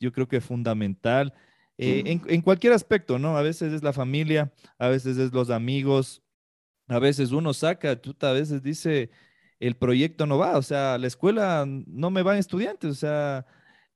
S1: yo creo que fundamental. Eh, en, en, cualquier aspecto, ¿no? A veces es la familia, a veces es los amigos, a veces uno saca, tú a veces dice, el proyecto no va, o sea, la escuela no me van estudiantes, o sea,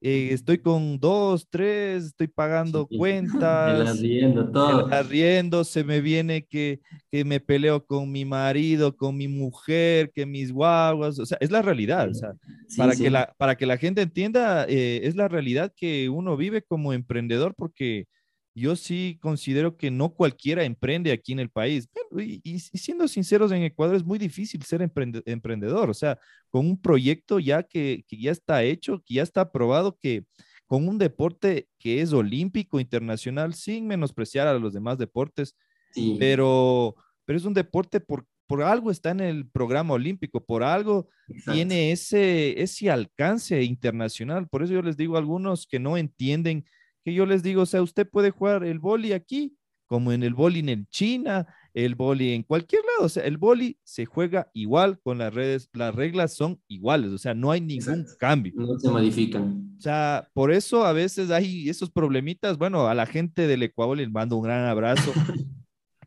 S1: eh, estoy con dos, tres, estoy pagando cuentas,
S2: el arriendo, todo.
S1: El arriendo, se me viene que, que, me peleo con mi marido, con mi mujer, que mis guaguas, o sea, es la realidad, o sea, sí, para, sí. Que la, para que la gente entienda, eh, es la realidad que uno vive como emprendedor, porque yo sí considero que no cualquiera emprende aquí en el país. Y, y, y, siendo sinceros, en Ecuador es muy difícil ser emprende, emprendedor, o sea, con un proyecto ya que, que, ya está hecho, que ya está aprobado, que con un deporte que es olímpico, internacional, sin menospreciar a los demás deportes, sí. pero, pero es un deporte por, por algo está en el programa olímpico, por algo Exacto. tiene ese, ese alcance internacional. Por eso yo les digo a algunos que no entienden que yo les digo, o sea, usted puede jugar el boli aquí, como en el boli en China, el boli en cualquier lado, o sea, el boli se juega igual con las redes, las reglas son iguales, o sea, no hay ningún
S2: Exacto.
S1: cambio.
S2: No se modifican.
S1: O sea, por eso a veces hay esos problemitas, bueno, a la gente del Ecuador les mando un gran abrazo,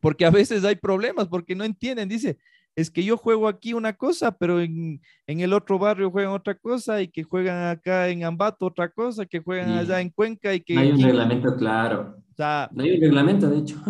S1: porque a veces hay problemas, porque no entienden, dice, es que yo juego aquí una cosa, pero en, en, el otro barrio juegan otra cosa y que juegan acá en Ambato otra cosa, que juegan sí. allá en Cuenca y que...
S2: No hay un reglamento claro.
S1: O sea,
S2: no hay un reglamento, de hecho.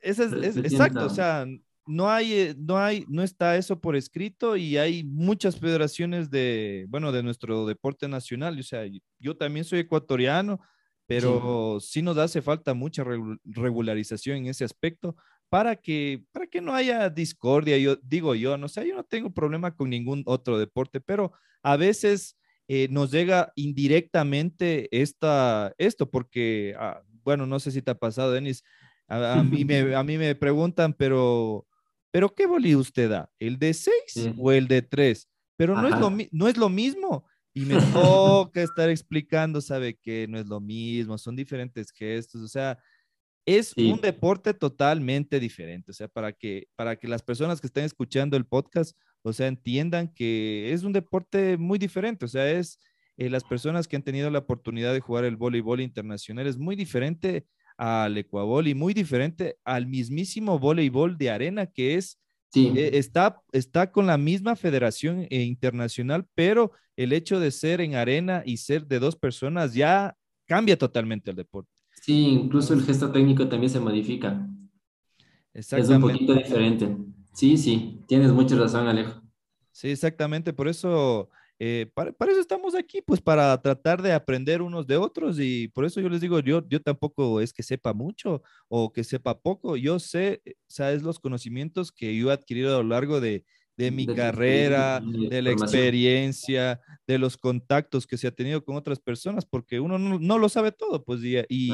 S1: Ese es, es exacto, o sea, no hay, eh, no hay, no está eso por escrito y hay muchas federaciones de, bueno, de nuestro deporte nacional. O sea, yo también soy ecuatoriano, pero sí, sí nos hace falta mucha regularización en ese aspecto para que, para que no haya discordia. Yo digo yo, no sé, yo no tengo problema con ningún otro deporte, pero a veces eh, nos llega indirectamente esta, esto, porque, ah, bueno, no sé si te ha pasado, Denis, a, a, mí, me, a mí me preguntan, pero, pero ¿qué boli usted da? ¿El de 6 sí. o el de 3? Pero no es, lo, no es lo mismo. Y me toca estar explicando, sabe que no es lo mismo, son diferentes gestos, o sea, es sí. un deporte totalmente diferente, o sea, para que, para que las personas que estén escuchando el podcast, o sea, entiendan que es un deporte muy diferente, o sea, es eh, las personas que han tenido la oportunidad de jugar el voleibol internacional, es muy diferente al ecuabol y muy diferente al mismísimo voleibol de arena que es Sí. Eh, está, está con la misma federación eh, internacional, pero el hecho de ser en arena y ser de dos personas ya cambia totalmente el deporte.
S2: Sí, incluso el gesto técnico también se modifica. Es un poquito diferente. Sí, sí, tienes mucha razón, Alejo.
S1: Sí, exactamente. Por eso eh, para, para, eso estamos aquí, pues para tratar de aprender unos de otros y por eso yo les digo, yo, yo tampoco es que sepa mucho o que sepa poco, yo sé, sabes, los conocimientos que yo he adquirido a lo largo de, de mi de carrera, de, la experiencia, de los contactos que se ha tenido con otras personas, porque uno no, no lo sabe todo, pues, y,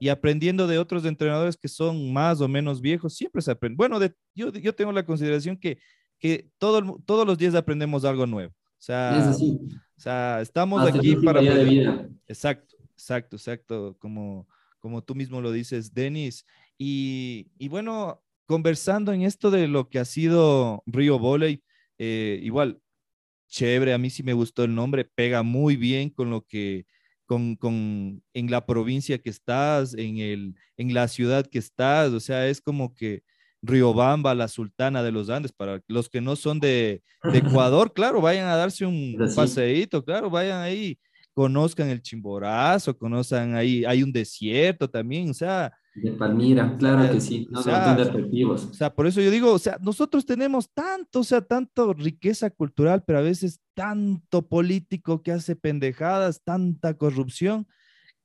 S1: y, aprendiendo de otros entrenadores que son más o menos viejos, siempre se aprende. Bueno, de, yo, yo tengo la consideración que, que todo, todos los días aprendemos algo nuevo. O sea,
S2: o
S1: sea estamos Hasta aquí para...
S2: De vida.
S1: Exacto, exacto, exacto, como, como tú mismo lo dices, Denis. Y, y bueno, conversando en esto de lo que ha sido Río Volley, eh, igual, chévere, a mí sí me gustó el nombre, pega muy bien con lo que, con, con, en la provincia que estás, en, el, en la ciudad que estás, o sea, es como que Riobamba, la Sultana de los Andes, para los que no son de, de Ecuador, claro, vayan a darse un sí. paseíto, claro, vayan ahí, conozcan el Chimborazo, conozcan ahí, hay un desierto también, o sea.
S2: De Palmira, claro que sí, no, o sea, de atractivos.
S1: O sea, por eso yo digo, o sea, nosotros tenemos tanto, o sea, tanto riqueza cultural, pero a veces tanto político que hace pendejadas, tanta corrupción,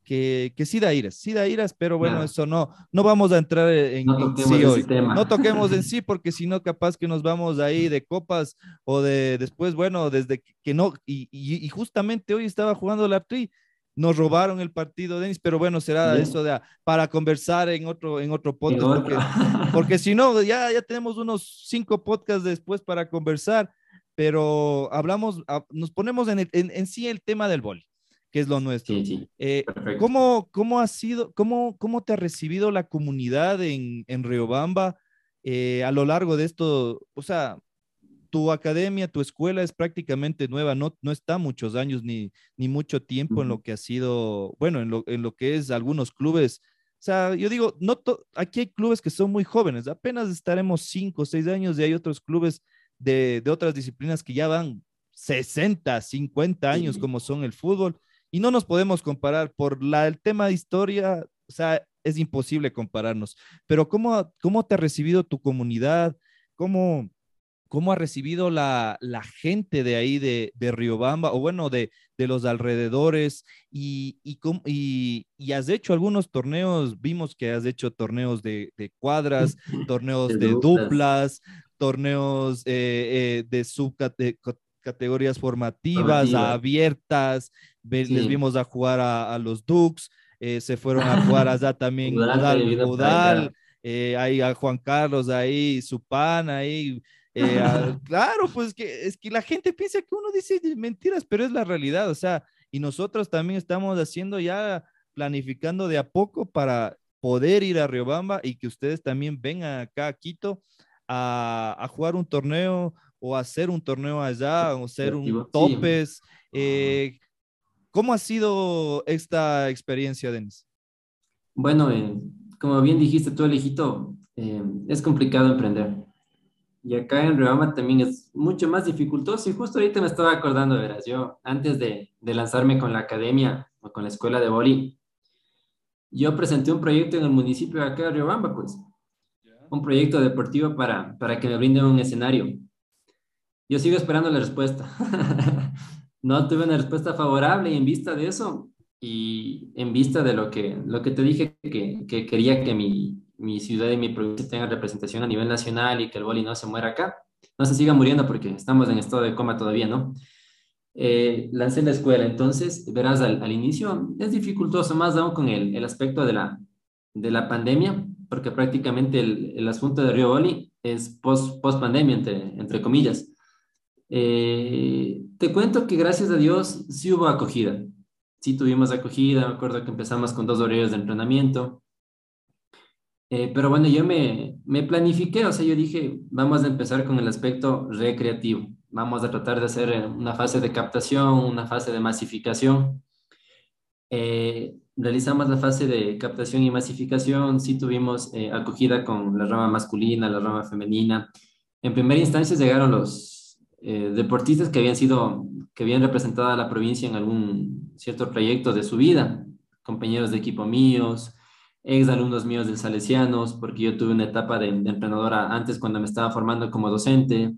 S1: que, que sí da iras, sí da iras, pero bueno, claro. eso no, no vamos a entrar en,
S2: no
S1: en sí hoy. Tema. No toquemos en sí, porque si no, capaz que nos vamos ahí de copas o de después, bueno, desde que, que no, y, y, y, justamente hoy estaba jugando la tri, nos robaron el partido, Denis, pero bueno, será Bien. eso de para conversar en otro, en otro podcast,
S2: en otro.
S1: porque, porque si no, ya, ya tenemos unos cinco podcasts después para conversar, pero hablamos, nos ponemos en, el, en, en sí el tema del boli que es lo nuestro.
S2: Sí, sí.
S1: Eh, ¿cómo, ¿Cómo ha sido, cómo, cómo te ha recibido la comunidad en, en Riobamba eh, a lo largo de esto? O sea, tu academia, tu escuela es prácticamente nueva, no, no está muchos años ni, ni mucho tiempo en lo que ha sido, bueno, en lo, en lo que es algunos clubes. O sea, yo digo, no aquí hay clubes que son muy jóvenes, apenas estaremos cinco o seis años y hay otros clubes de, de otras disciplinas que ya van 60, 50 años como son el fútbol y no nos podemos comparar por la, el tema de historia, o sea, es imposible compararnos. Pero ¿cómo, cómo te ha recibido tu comunidad? ¿Cómo, cómo ha recibido la, la gente de ahí de, de Riobamba o bueno, de, de los alrededores? Y, y, y, y, has hecho algunos torneos, vimos que has hecho torneos de, de cuadras, torneos de, duplas, torneos eh, eh, de subcategorías formativas, abiertas, sí. les vimos a jugar a, a los Dukes eh, se fueron a jugar allá también Udal, Udal eh, ahí a Juan Carlos, ahí su pan, ahí. Eh, a, claro, pues que es que la gente piensa que uno dice mentiras, pero es la realidad, o sea, y nosotros también estamos haciendo ya, planificando de a poco para poder ir a Riobamba y que ustedes también vengan acá a Quito a, a jugar un torneo o hacer un torneo allá o hacer un topes. Eh, ¿Cómo ha sido esta experiencia, Denis?
S2: Bueno, eh, como bien dijiste tú, Alejito, eh, es complicado emprender. Y acá en Riobamba también es mucho más dificultoso. Y justo ahorita me estaba acordando, verás, yo antes de, de lanzarme con la academia o con la escuela de boli, yo presenté un proyecto en el municipio de acá de Riobamba, pues. Un proyecto deportivo para, para que me brinden un escenario. Yo sigo esperando la respuesta. no tuve una respuesta favorable y en vista de eso y en vista de lo que, lo que te dije que, que quería que mi, mi, ciudad y mi provincia tengan representación a nivel nacional y que el boli no se muera acá, no se siga muriendo porque estamos en estado de coma todavía, ¿no? Eh, lancé la escuela, entonces, verás, al, al, inicio es dificultoso, más aún con el, el aspecto de la, de la pandemia, porque prácticamente el, el asunto de Río Boli es post, post pandemia, entre, entre comillas. Eh, te cuento que gracias a Dios sí hubo acogida. Sí tuvimos acogida, me acuerdo que empezamos con dos horarios de entrenamiento. Eh, pero bueno, yo me, me planifiqué, o sea, yo dije, vamos a empezar con el aspecto recreativo. Vamos a tratar de hacer una fase de captación, una fase de masificación. Eh, realizamos la fase de captación y masificación, sí tuvimos eh, acogida con la rama masculina, la rama femenina. En primera instancia llegaron los, eh, deportistas que habían sido, que habían representado a la provincia en algún cierto proyecto de su vida, compañeros de equipo míos, ex alumnos míos del Salesianos, porque yo tuve una etapa de, de entrenadora antes cuando me estaba formando como docente.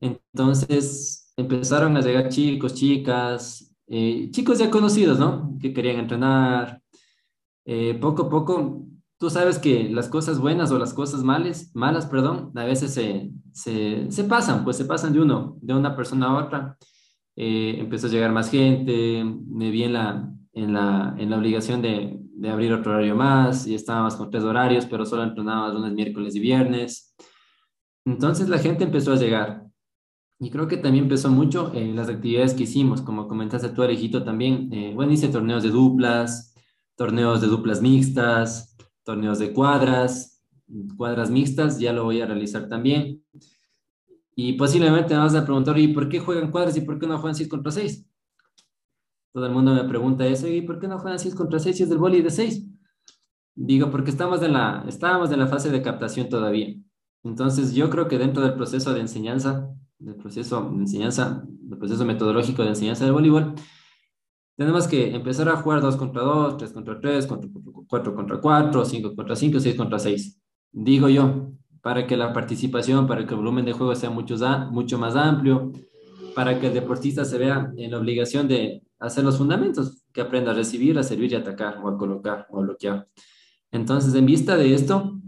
S2: Entonces empezaron a llegar chicos, chicas, eh, chicos ya conocidos, ¿no? Que querían entrenar. Eh, poco a poco tú sabes que las cosas buenas o las cosas malas, malas, perdón, a veces se, se, se pasan, pues se pasan de uno, de una persona a otra. Eh, empezó a llegar más gente, me vi en la, en la, en la obligación de, de, abrir otro horario más y estábamos con tres horarios, pero solo entrenábamos lunes, miércoles y viernes. Entonces la gente empezó a llegar. Y creo que también empezó mucho en las actividades que hicimos, como comentaste tú, Alejito, también. Eh, bueno, hice torneos de duplas, torneos de duplas mixtas, torneos de cuadras, cuadras mixtas, ya lo voy a realizar también. Y posiblemente me vas a preguntar, ¿y por qué juegan cuadras y por qué no juegan 6 contra 6? Todo el mundo me pregunta eso, ¿y por qué no juegan 6 contra 6 si es del boli de 6? Digo, porque estamos en la, estábamos en la fase de captación todavía. Entonces, yo creo que dentro del proceso de enseñanza, del proceso de enseñanza, del proceso metodológico de enseñanza del voleibol, tenemos que empezar a jugar 2 contra 2, 3 contra 3, 4 contra 4, 5 contra 5, 6 contra 6. Digo yo, para que la participación, para que el volumen de juego sea mucho, mucho más amplio, para que el deportista se vea en la obligación de hacer los fundamentos, que aprenda a recibir, a servir y atacar, o a colocar, o a bloquear. Entonces, en vista de esto,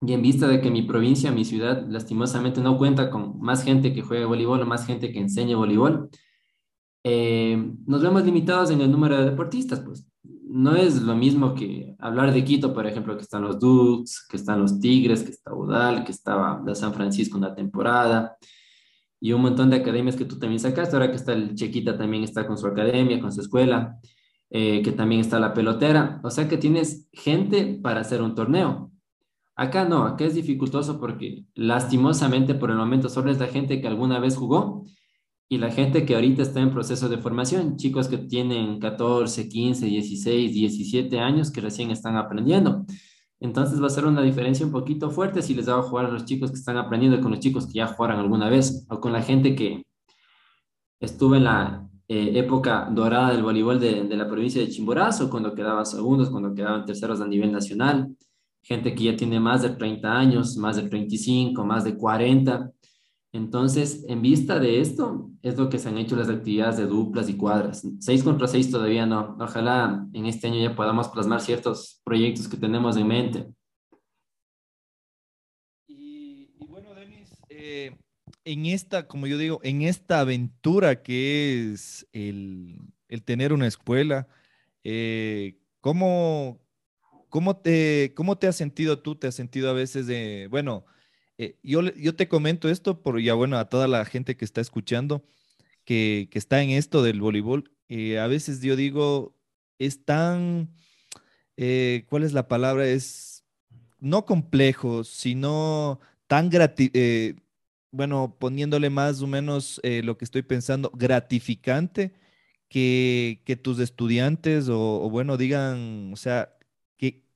S2: y en vista de que mi provincia, mi ciudad, lastimosamente no cuenta con más gente que juegue voleibol o más gente que enseñe voleibol, eh, nos vemos limitados en el número de deportistas, pues no es lo mismo que hablar de Quito, por ejemplo, que están los Dukes, que están los Tigres, que está Udal, que estaba de San Francisco una temporada, y un montón de academias que tú también sacaste, ahora que está el Chequita también está con su academia, con su escuela, eh, que también está la pelotera, o sea que tienes gente para hacer un torneo. Acá no, acá es dificultoso porque lastimosamente por el momento solo es la gente que alguna vez jugó y la gente que ahorita está en proceso de formación, chicos que tienen 14, 15, 16, 17 años que recién están aprendiendo. Entonces va a ser una diferencia un poquito fuerte si les va a jugar a los chicos que están aprendiendo con los chicos que ya jugaron alguna vez o con la gente que estuvo en la eh, época dorada del voleibol de, la provincia de Chimborazo, cuando quedaban segundos, cuando quedaban terceros a nivel nacional, gente que ya tiene más de 30 años, más de 35, más de 40. Entonces, en vista de esto, es lo que se han hecho las actividades de duplas y cuadras. Seis contra seis todavía no. Ojalá en este año ya podamos plasmar ciertos proyectos que tenemos en mente.
S1: Y, bueno, Denis, eh, en esta, como yo digo, en esta aventura que es el, tener una escuela, eh, ¿cómo, cómo, te, ¿cómo te has sentido tú? ¿Te has sentido a veces de, bueno, eh, yo, te comento esto por ya, bueno, a toda la gente que está escuchando, que, está en esto del voleibol, eh, a veces yo digo, es tan, eh, ¿cuál es la palabra? Es no complejo, sino tan grati bueno, poniéndole más o menos lo que estoy pensando, gratificante que, que tus estudiantes o, o, bueno, digan, o sea,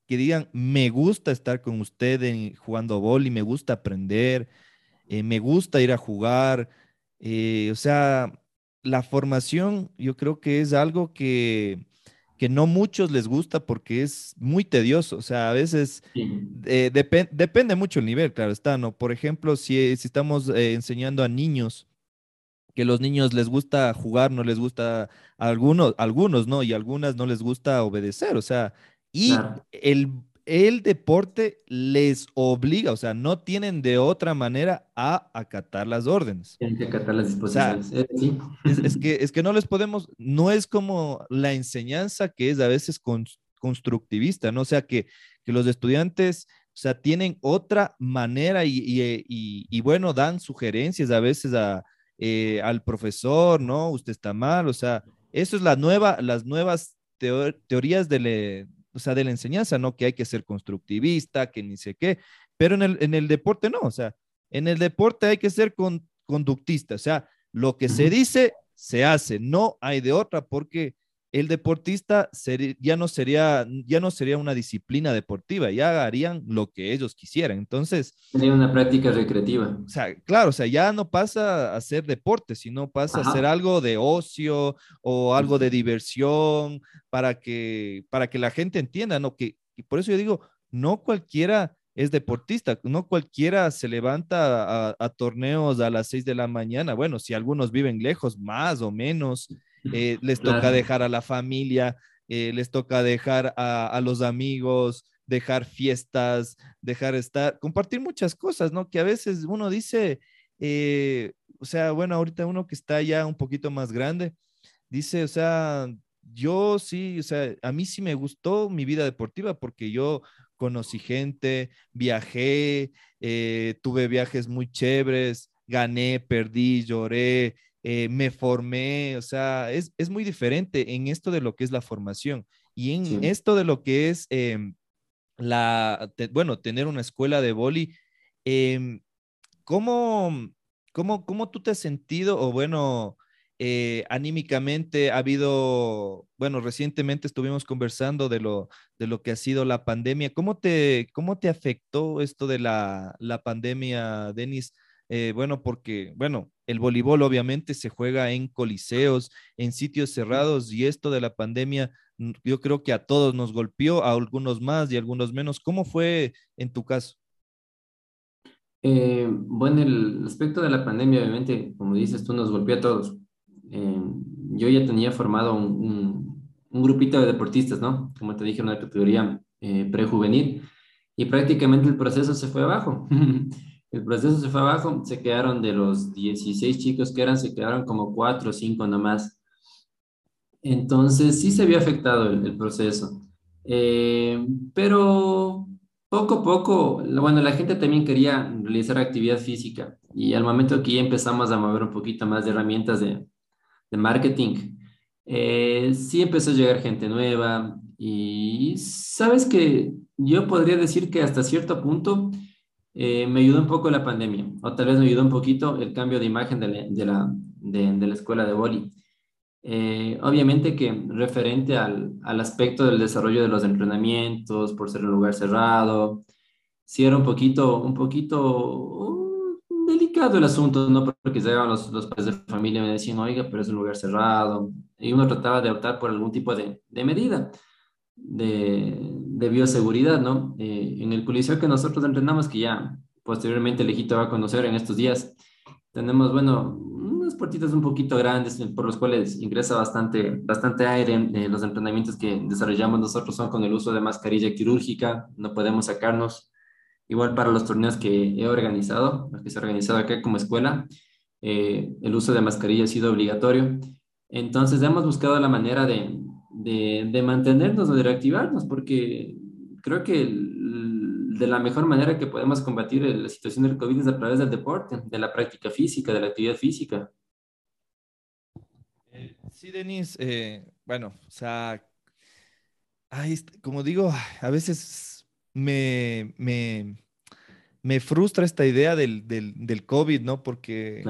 S1: que digan, me gusta estar con usted jugando bol y me gusta aprender, eh, me gusta ir a jugar. Eh, o sea, la formación yo creo que es algo que, que no muchos les gusta porque es muy tedioso. O sea, a veces eh, depende mucho el nivel, claro está, ¿no? Por ejemplo, si, si estamos enseñando a niños que los niños les gusta jugar, no les gusta a algunos, algunos, ¿no? Y a algunas no les gusta obedecer. O sea, y el, el deporte les obliga, o sea, no tienen de otra manera a acatar las órdenes.
S2: Tienen que acatar las disposiciones.
S1: Eh, es, que, es que no les podemos, no es como la enseñanza que es a veces constructivista, ¿no? O sea, que, que los estudiantes, o sea, tienen otra manera y, y, bueno, dan sugerencias a veces a, eh, al profesor, ¿no? Usted está mal, o sea, eso es la nueva, las nuevas teorías de, o sea, de la enseñanza, ¿no? Que hay que ser constructivista, que ni sé qué, pero en el, en el deporte no, o sea, en el deporte hay que ser con, conductista, o sea, lo que se dice, se hace, no hay de otra, porque el deportista ya, no sería, ya no sería una disciplina deportiva, ya harían lo que ellos quisieran. Entonces...
S2: Sería una práctica recreativa.
S1: O sea, claro, o sea, ya no pasa a ser deporte, sino pasa a ser algo de ocio o algo de diversión para que, para que la gente entienda, ¿no? Que, y por eso yo digo, no cualquiera es deportista, no cualquiera se levanta a, a torneos a las seis de la mañana. Bueno, si algunos viven lejos, más o menos eh, les toca dejar a la familia, eh, les toca dejar a, los amigos, dejar fiestas, dejar estar, compartir muchas cosas, ¿no? Que a veces uno dice, eh, o sea, bueno, ahorita uno que está ya un poquito más grande, dice, o sea, yo sí, o sea, a mí sí me gustó mi vida deportiva porque yo conocí gente, viajé, tuve viajes muy chéveres, gané, perdí, lloré, eh, me formé, o sea, es, muy diferente en esto de lo que es la formación y en esto de lo que es em, la, bueno, tener una escuela de boli. Em, ¿cómo, cómo, cómo, tú te has sentido o bueno, eh, anímicamente ha habido, bueno, recientemente estuvimos conversando de lo, de lo que ha sido la pandemia. ¿Cómo te, cómo te afectó esto de la, la pandemia, Denis? Eh, bueno, porque, bueno, el voleibol obviamente se juega en coliseos, en sitios cerrados y esto de la pandemia, yo creo que a todos nos golpeó, a algunos más y a algunos menos. ¿Cómo fue en tu caso?
S2: Eh, bueno, el aspecto de la pandemia, obviamente, como dices tú, nos golpeó a todos. Eh, yo ya tenía formado un, grupito de deportistas, ¿no? Como te dije, una categoría prejuvenil y prácticamente el proceso se fue abajo. El proceso se fue abajo, se quedaron de los 16 chicos que eran, se quedaron como 4 o 5 nomás. Entonces sí se vio afectado el, proceso. Eh, pero poco a poco, bueno, la gente también quería realizar actividad física y al momento que ya empezamos a mover un poquito más de herramientas de, de marketing, eh, sí empezó a llegar gente nueva Y sabes que yo podría decir que hasta cierto punto eh, me ayudó un poco la pandemia, o tal vez me ayudó un poquito el cambio de imagen de la, de la, escuela de boli. Eh, obviamente que referente al, al, aspecto del desarrollo de los entrenamientos, por ser un lugar cerrado, sí era un poquito, un poquito delicado el asunto, ¿no? Porque llegaban los, los padres de familia y me decían, oiga, pero es un lugar cerrado. Y uno trataba de optar por algún tipo de, de medida de, de, bioseguridad, ¿no? Eh, en el coliseo que nosotros entrenamos, que ya posteriormente el Ejito va a conocer en estos días, tenemos, bueno, unas puertitas un poquito grandes por los cuales ingresa bastante, bastante aire. Eh, los entrenamientos que desarrollamos nosotros son con el uso de mascarilla quirúrgica, no podemos sacarnos Igual para los torneos que he organizado, los que se han organizado acá como escuela, eh, el uso de mascarilla ha sido obligatorio. Entonces hemos buscado la manera de, de, mantenernos o de reactivarnos, porque creo que de la mejor manera que podemos combatir la situación del COVID es a través del deporte, de la práctica física, de la actividad física.
S1: Eh, sí, Denis, eh, bueno, o sea, como digo, a veces me, me, me frustra esta idea del, del, del COVID, ¿no? Porque,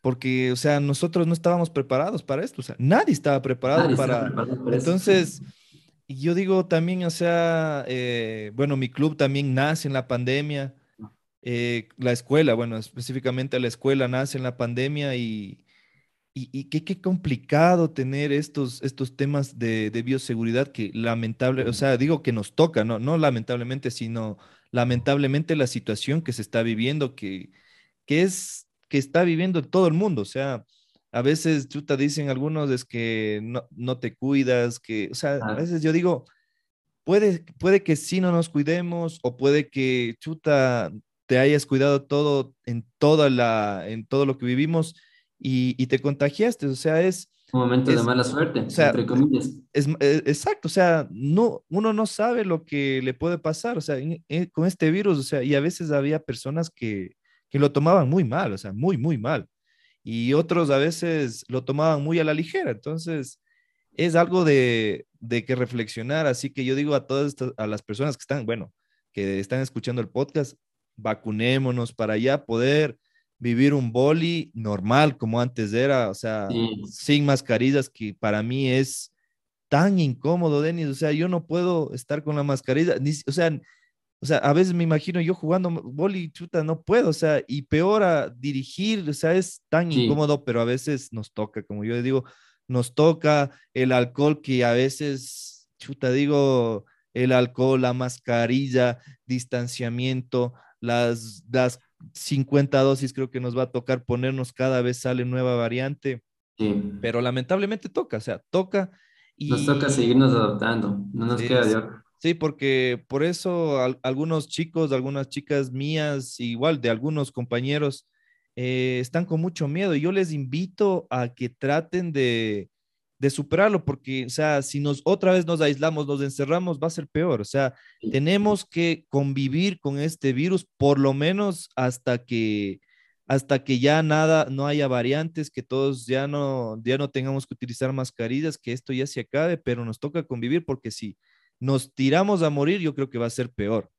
S1: porque, o sea, nosotros no estábamos preparados para esto, o sea, nadie estaba preparado para... Entonces, yo digo también, o sea, eh, bueno, mi club también nace en la pandemia, eh, la escuela, bueno, específicamente la escuela nace en la pandemia y, y, qué, qué, complicado tener estos, estos temas de, de, bioseguridad que lamentable, o sea, digo que nos toca, no, no lamentablemente, sino lamentablemente la situación que se está viviendo, que, que es que está viviendo todo el mundo. O sea, a veces, chuta, dicen algunos es que no, no te cuidas, que, o sea, a veces yo digo, puede, puede que sí no nos cuidemos o puede que, chuta, te hayas cuidado todo en, toda la, en todo lo que vivimos y, y te contagiaste. O sea, es
S2: un momento de mala suerte, entre comillas.
S1: Es, eh, exacto, o sea, no, uno no sabe lo que le puede pasar, o sea, con este virus, o sea, y a veces había personas que, que lo tomaban muy mal, o sea, muy, muy mal, y otros a veces lo tomaban muy a la ligera, entonces es algo de, de que reflexionar, así que yo digo a todas estas, a las personas que están, bueno, que están escuchando el podcast, vacunémonos para ya poder vivir un boli normal como antes era, o sea, sin mascarillas, que para mí es tan incómodo, Denis, o sea, yo no puedo estar con la mascarilla, ni, o sea, o sea, a veces me imagino yo jugando boli, chuta, no puedo, o sea, y peor a dirigir, o sea, es tan incómodo, pero a veces nos toca, como yo digo, nos toca el alcohol que a veces, chuta, digo, el alcohol, la mascarilla, distanciamiento, las, las 50 dosis creo que nos va a tocar ponernos cada vez sale nueva variante. Sí. Pero lamentablemente toca, o sea, toca.
S2: Y... Nos toca seguirnos adaptando, no nos queda de.
S1: Sí, porque por eso algunos chicos, algunas chicas mías, igual de algunos compañeros, eh, están con mucho miedo. Yo les invito a que traten de, de superarlo, porque, o sea, si nos otra vez nos aislamos, nos encerramos, va a ser peor. O sea, tenemos que convivir con este virus por lo menos hasta que hasta que ya nada, no haya variantes, que todos ya no, ya no tengamos que utilizar mascarillas, que esto ya se acabe, pero nos toca convivir porque si nos tiramos a morir, yo creo que va a ser peor.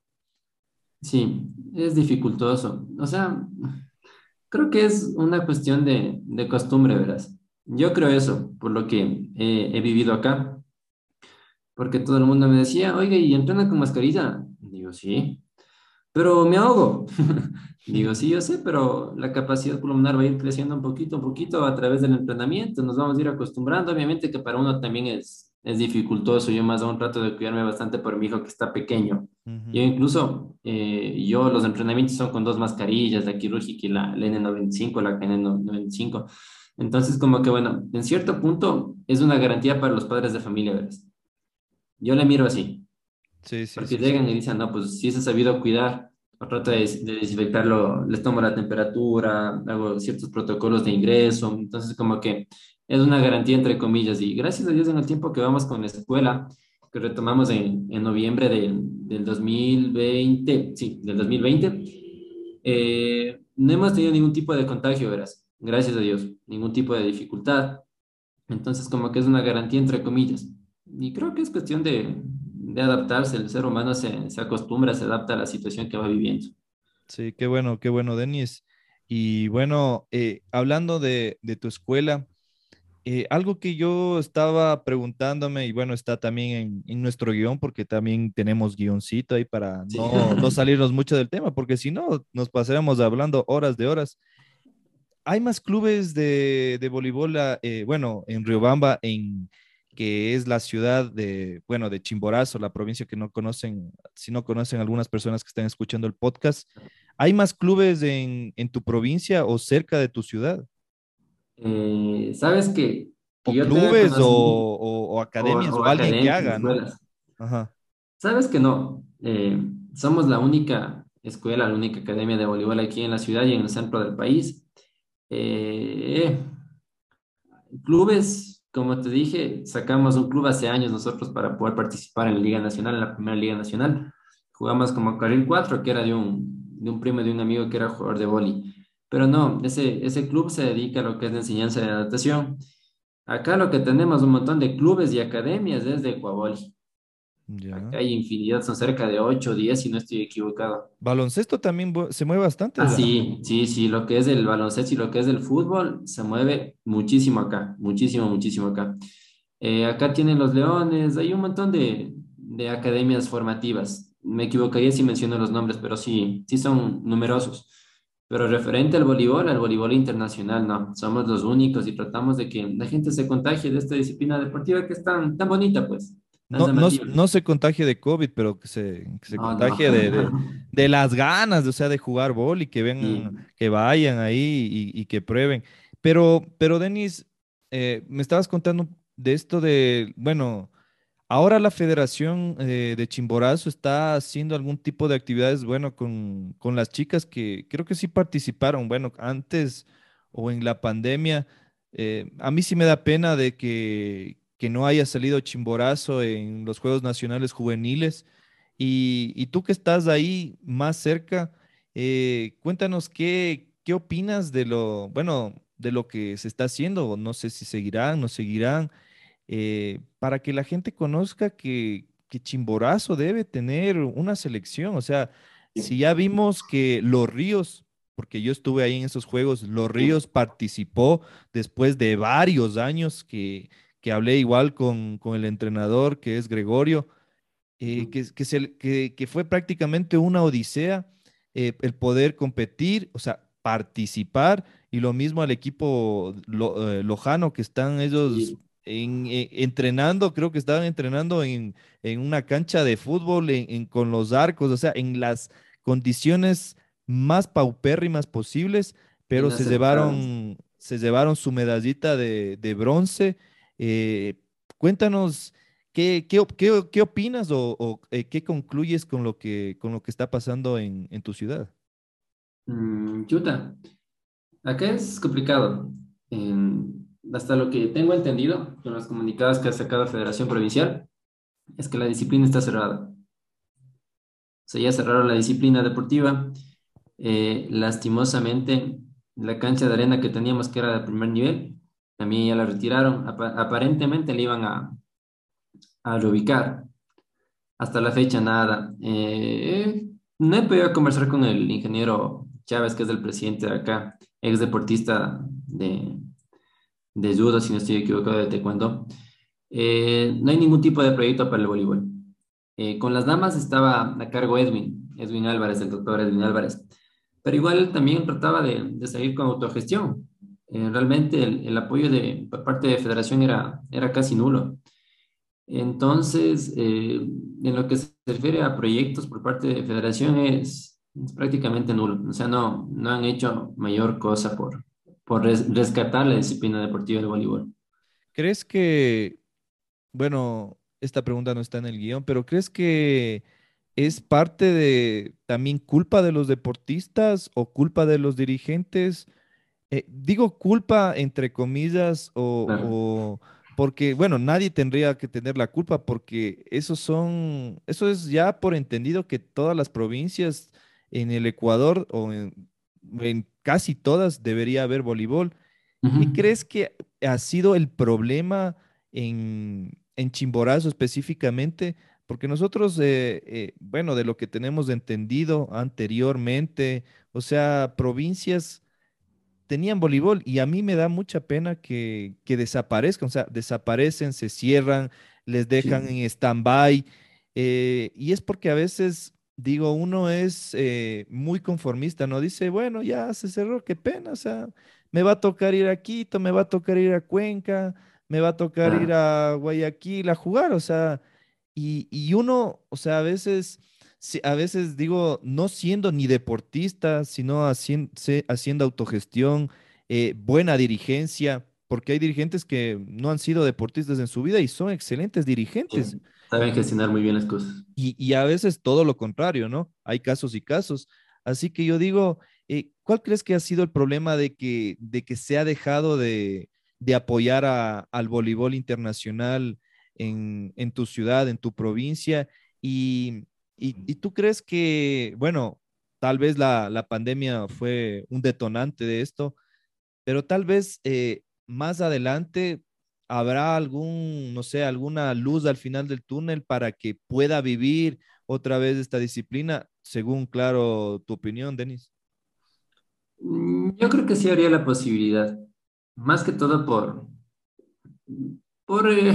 S2: Sí, es dificultoso. O sea, creo que es una cuestión de, de costumbre, verás. Yo creo eso, por lo que he vivido acá. Porque todo el mundo me decía, oiga, ¿y entrena con mascarilla? Digo, sí. Pero me ahogo. Digo, sí, yo sé, pero la capacidad pulmonar va a ir creciendo un poquito, un poquito a través del entrenamiento. Nos vamos a ir acostumbrando. Obviamente que para uno también es, es dificultoso. Yo más aún trato de cuidarme bastante por mi hijo que está pequeño. Yo incluso, eh, yo los entrenamientos son con dos mascarillas, la quirúrgica y la, la N95, la KN95. Entonces, como que bueno, en cierto punto es una garantía para los padres de familia, ¿verdad? Yo le miro así. Sí, sí. Porque llegan y dicen, no, pues si se ha sabido cuidar, o trato de, desinfectarlo, les tomo la temperatura, hago ciertos protocolos de ingreso. Entonces, como que es una garantía entre comillas. Y gracias a Dios en el tiempo que vamos con la escuela, que retomamos en, en noviembre del, del 2020, sí, del 2020, eh, no hemos tenido ningún tipo de contagio, verás gracias a Dios, ningún tipo de dificultad. Entonces, como que es una garantía entre comillas. y creo que es cuestión de, de adaptarse, el ser humano se, se acostumbra, se adapta a la situación que va viviendo.
S1: Sí, qué bueno, qué bueno, Denis. Y bueno, eh, hablando de, de tu escuela, eh, algo que yo estaba preguntándome, y bueno, está también en, en nuestro guion, porque también tenemos guioncito ahí para
S2: Sí.
S1: no, no salirnos mucho del tema, porque si no, nos pasaremos hablando horas de horas. ¿Hay más clubes de, de voleibol, ah, eh, bueno, en Riobamba, en que es la ciudad de, bueno, de Chimborazo, la provincia que no conocen, si no conocen algunas personas que están escuchando el podcast, ¿hay más clubes en, en tu provincia o cerca de tu ciudad?
S2: Eh, ¿sabes que, que
S1: o
S2: yo
S1: clubes o, academias
S2: o
S1: alguien que haga, ¿no? Ajá,
S2: ¿Sabes que no? Eh, somos la única escuela, la única academia de voleibol aquí en la ciudad y en el centro del país. Eh, clubes, como te dije, sacamos un club hace años nosotros para poder participar en la Liga Nacional, en la primera Liga Nacional. Jugamos como Carril 4, que era de un, de un primo de un amigo que era jugador de vóley. Pero no, ese, ese club se dedica a lo que es de enseñanza y adaptación. Acá lo que tenemos un montón de clubes y academias desde Ecuavoli.
S1: ya.
S2: Acá hay infinidad, son cerca de 8 o 10 si no estoy equivocado.
S1: Baloncesto también se mueve bastante
S2: Ah, sí, sí, sí, lo que es el baloncesto y lo que es el fútbol se mueve muchísimo acá, muchísimo, muchísimo acá. Eh, acá tienen los Leones, hay un montón de, de academias formativas. Me equivocaría si menciono los nombres, pero sí, sí son numerosos. Pero referente al voleibol, al voleibol internacional, no, somos los únicos y tratamos de que la gente se contagie de esta disciplina deportiva que es tan, tan bonita, pues, tan
S1: No, no, no se contagie de COVID, pero que se, que se
S2: No, no.
S1: contagie de, de, de las ganas, o sea, de jugar bol y que
S2: Sí.
S1: vengan, que vayan ahí y, y que prueben. Pero, pero Denis, eh, me estabas contando de esto de, bueno, ahora la Federación eh, de Chimborazo está haciendo algún tipo de actividades, bueno, con, con las chicas que creo que sí participaron, bueno, antes o en la pandemia. eh, a mí sí me da pena de que, que no haya salido Chimborazo en los Juegos Nacionales Juveniles. Y, y tú que estás ahí más cerca, eh, cuéntanos qué, qué opinas de lo, bueno, de lo que se está haciendo. No sé si seguirán, no seguirán, eh, para que la gente conozca que, que Chimborazo debe tener una selección. O sea, si ya vimos que Los Ríos, porque yo estuve ahí en esos juegos, Los Ríos participó después de varios años que, que hablé igual con, con el entrenador que es Gregorio eh, que, que, se- que- que fue prácticamente una odisea eh, el poder competir, o sea, participar, y lo mismo al equipo lo- eh, lojano que están ellos En- eh, entrenando, creo que estaban entrenando en, en una cancha de fútbol, con los arcos, o sea, en las condiciones más paupérrimas posibles, pero se llevaron, se llevaron su medallita de, de bronce. Eh, cuéntanos. ¿Qué, qué, qué- qué opinas o, o, eh, qué concluyes con lo que, con lo que está pasando en, en tu ciudad?
S2: Mm, chuta, acá es complicado. En- hasta lo que tengo entendido con los comunicados que ha sacado Federación Provincial, es que la disciplina está cerrada. O sea, ya cerraron la disciplina deportiva. Eh, lastimosamente, la cancha de arena que teníamos, que era de primer nivel, también ya la retiraron. Apa- aparentemente le iban a, a reubicar. Hasta la fecha, nada. Eh, no he podido conversar con el ingeniero Chávez, que es el presidente de acá, ex deportista de, de judo, si no estoy equivocado, de taekwondo. Eh, no hay ningún tipo de proyecto para el voleibol. Eh, con las damas estaba a cargo Edwin, Edwin Álvarez, el doctor Edwin Álvarez. Pero igual también trataba de, de seguir con autogestión. Eh, realmente el, el apoyo de, por parte de Federación era, era casi nulo. Entonces, eh, en lo que se refiere a proyectos por parte de Federación es, es prácticamente nulo. O sea, no, no han hecho mayor cosa por, por res- rescatar la disciplina deportiva del voleibol.
S1: ¿Crees que, bueno, esta pregunta no está en el guion, pero ¿crees que es parte de también culpa de los deportistas o culpa de los dirigentes? Eh, digo culpa entre comillas o,
S2: Claro.
S1: o porque, bueno, nadie tendría que tener la culpa porque esos son, eso es ya por entendido que todas las provincias en el Ecuador o en, en casi todas debería haber voleibol. ¿Qué crees que ha sido el problema en, en Chimborazo específicamente, porque nosotros, eh, eh, bueno, de lo que tenemos entendido anteriormente, o sea, provincias tenían voleibol y a mí me da mucha pena que, que desaparezcan, o sea, desaparecen, se cierran, les dejan
S2: Sí,
S1: en stand-by, eh, y es porque a veces, digo, uno es eh, muy conformista, ¿no? Dice, bueno, ya se cerró, qué pena, o sea, me va a tocar ir a Quito, me va a tocar ir a Cuenca, me va a tocar ir a Guayaquil a jugar, o sea, y, y uno, o sea, a veces, a veces digo, no siendo ni deportista, sino hacien- se- haciendo autogestión, eh, buena dirigencia, porque hay dirigentes que no han sido deportistas en su vida y son excelentes dirigentes.
S2: Saben gestionar muy bien las cosas.
S1: Y, y a veces todo lo contrario, ¿no? Hay casos y casos. Así que yo digo, eh, ¿cuál crees que ha sido el problema de que, de que se ha dejado de, de apoyar a- al voleibol internacional en, en tu ciudad, en tu provincia? Y, y, tú crees que, bueno, tal vez la, la pandemia fue un detonante de esto, pero tal vez eh, más adelante habrá algún, no sé, alguna luz al final del túnel para que pueda vivir otra vez esta disciplina, según, claro, tu opinión, Denis.
S2: Mm, Yo creo que sí habría la posibilidad, más que todo por, por eh,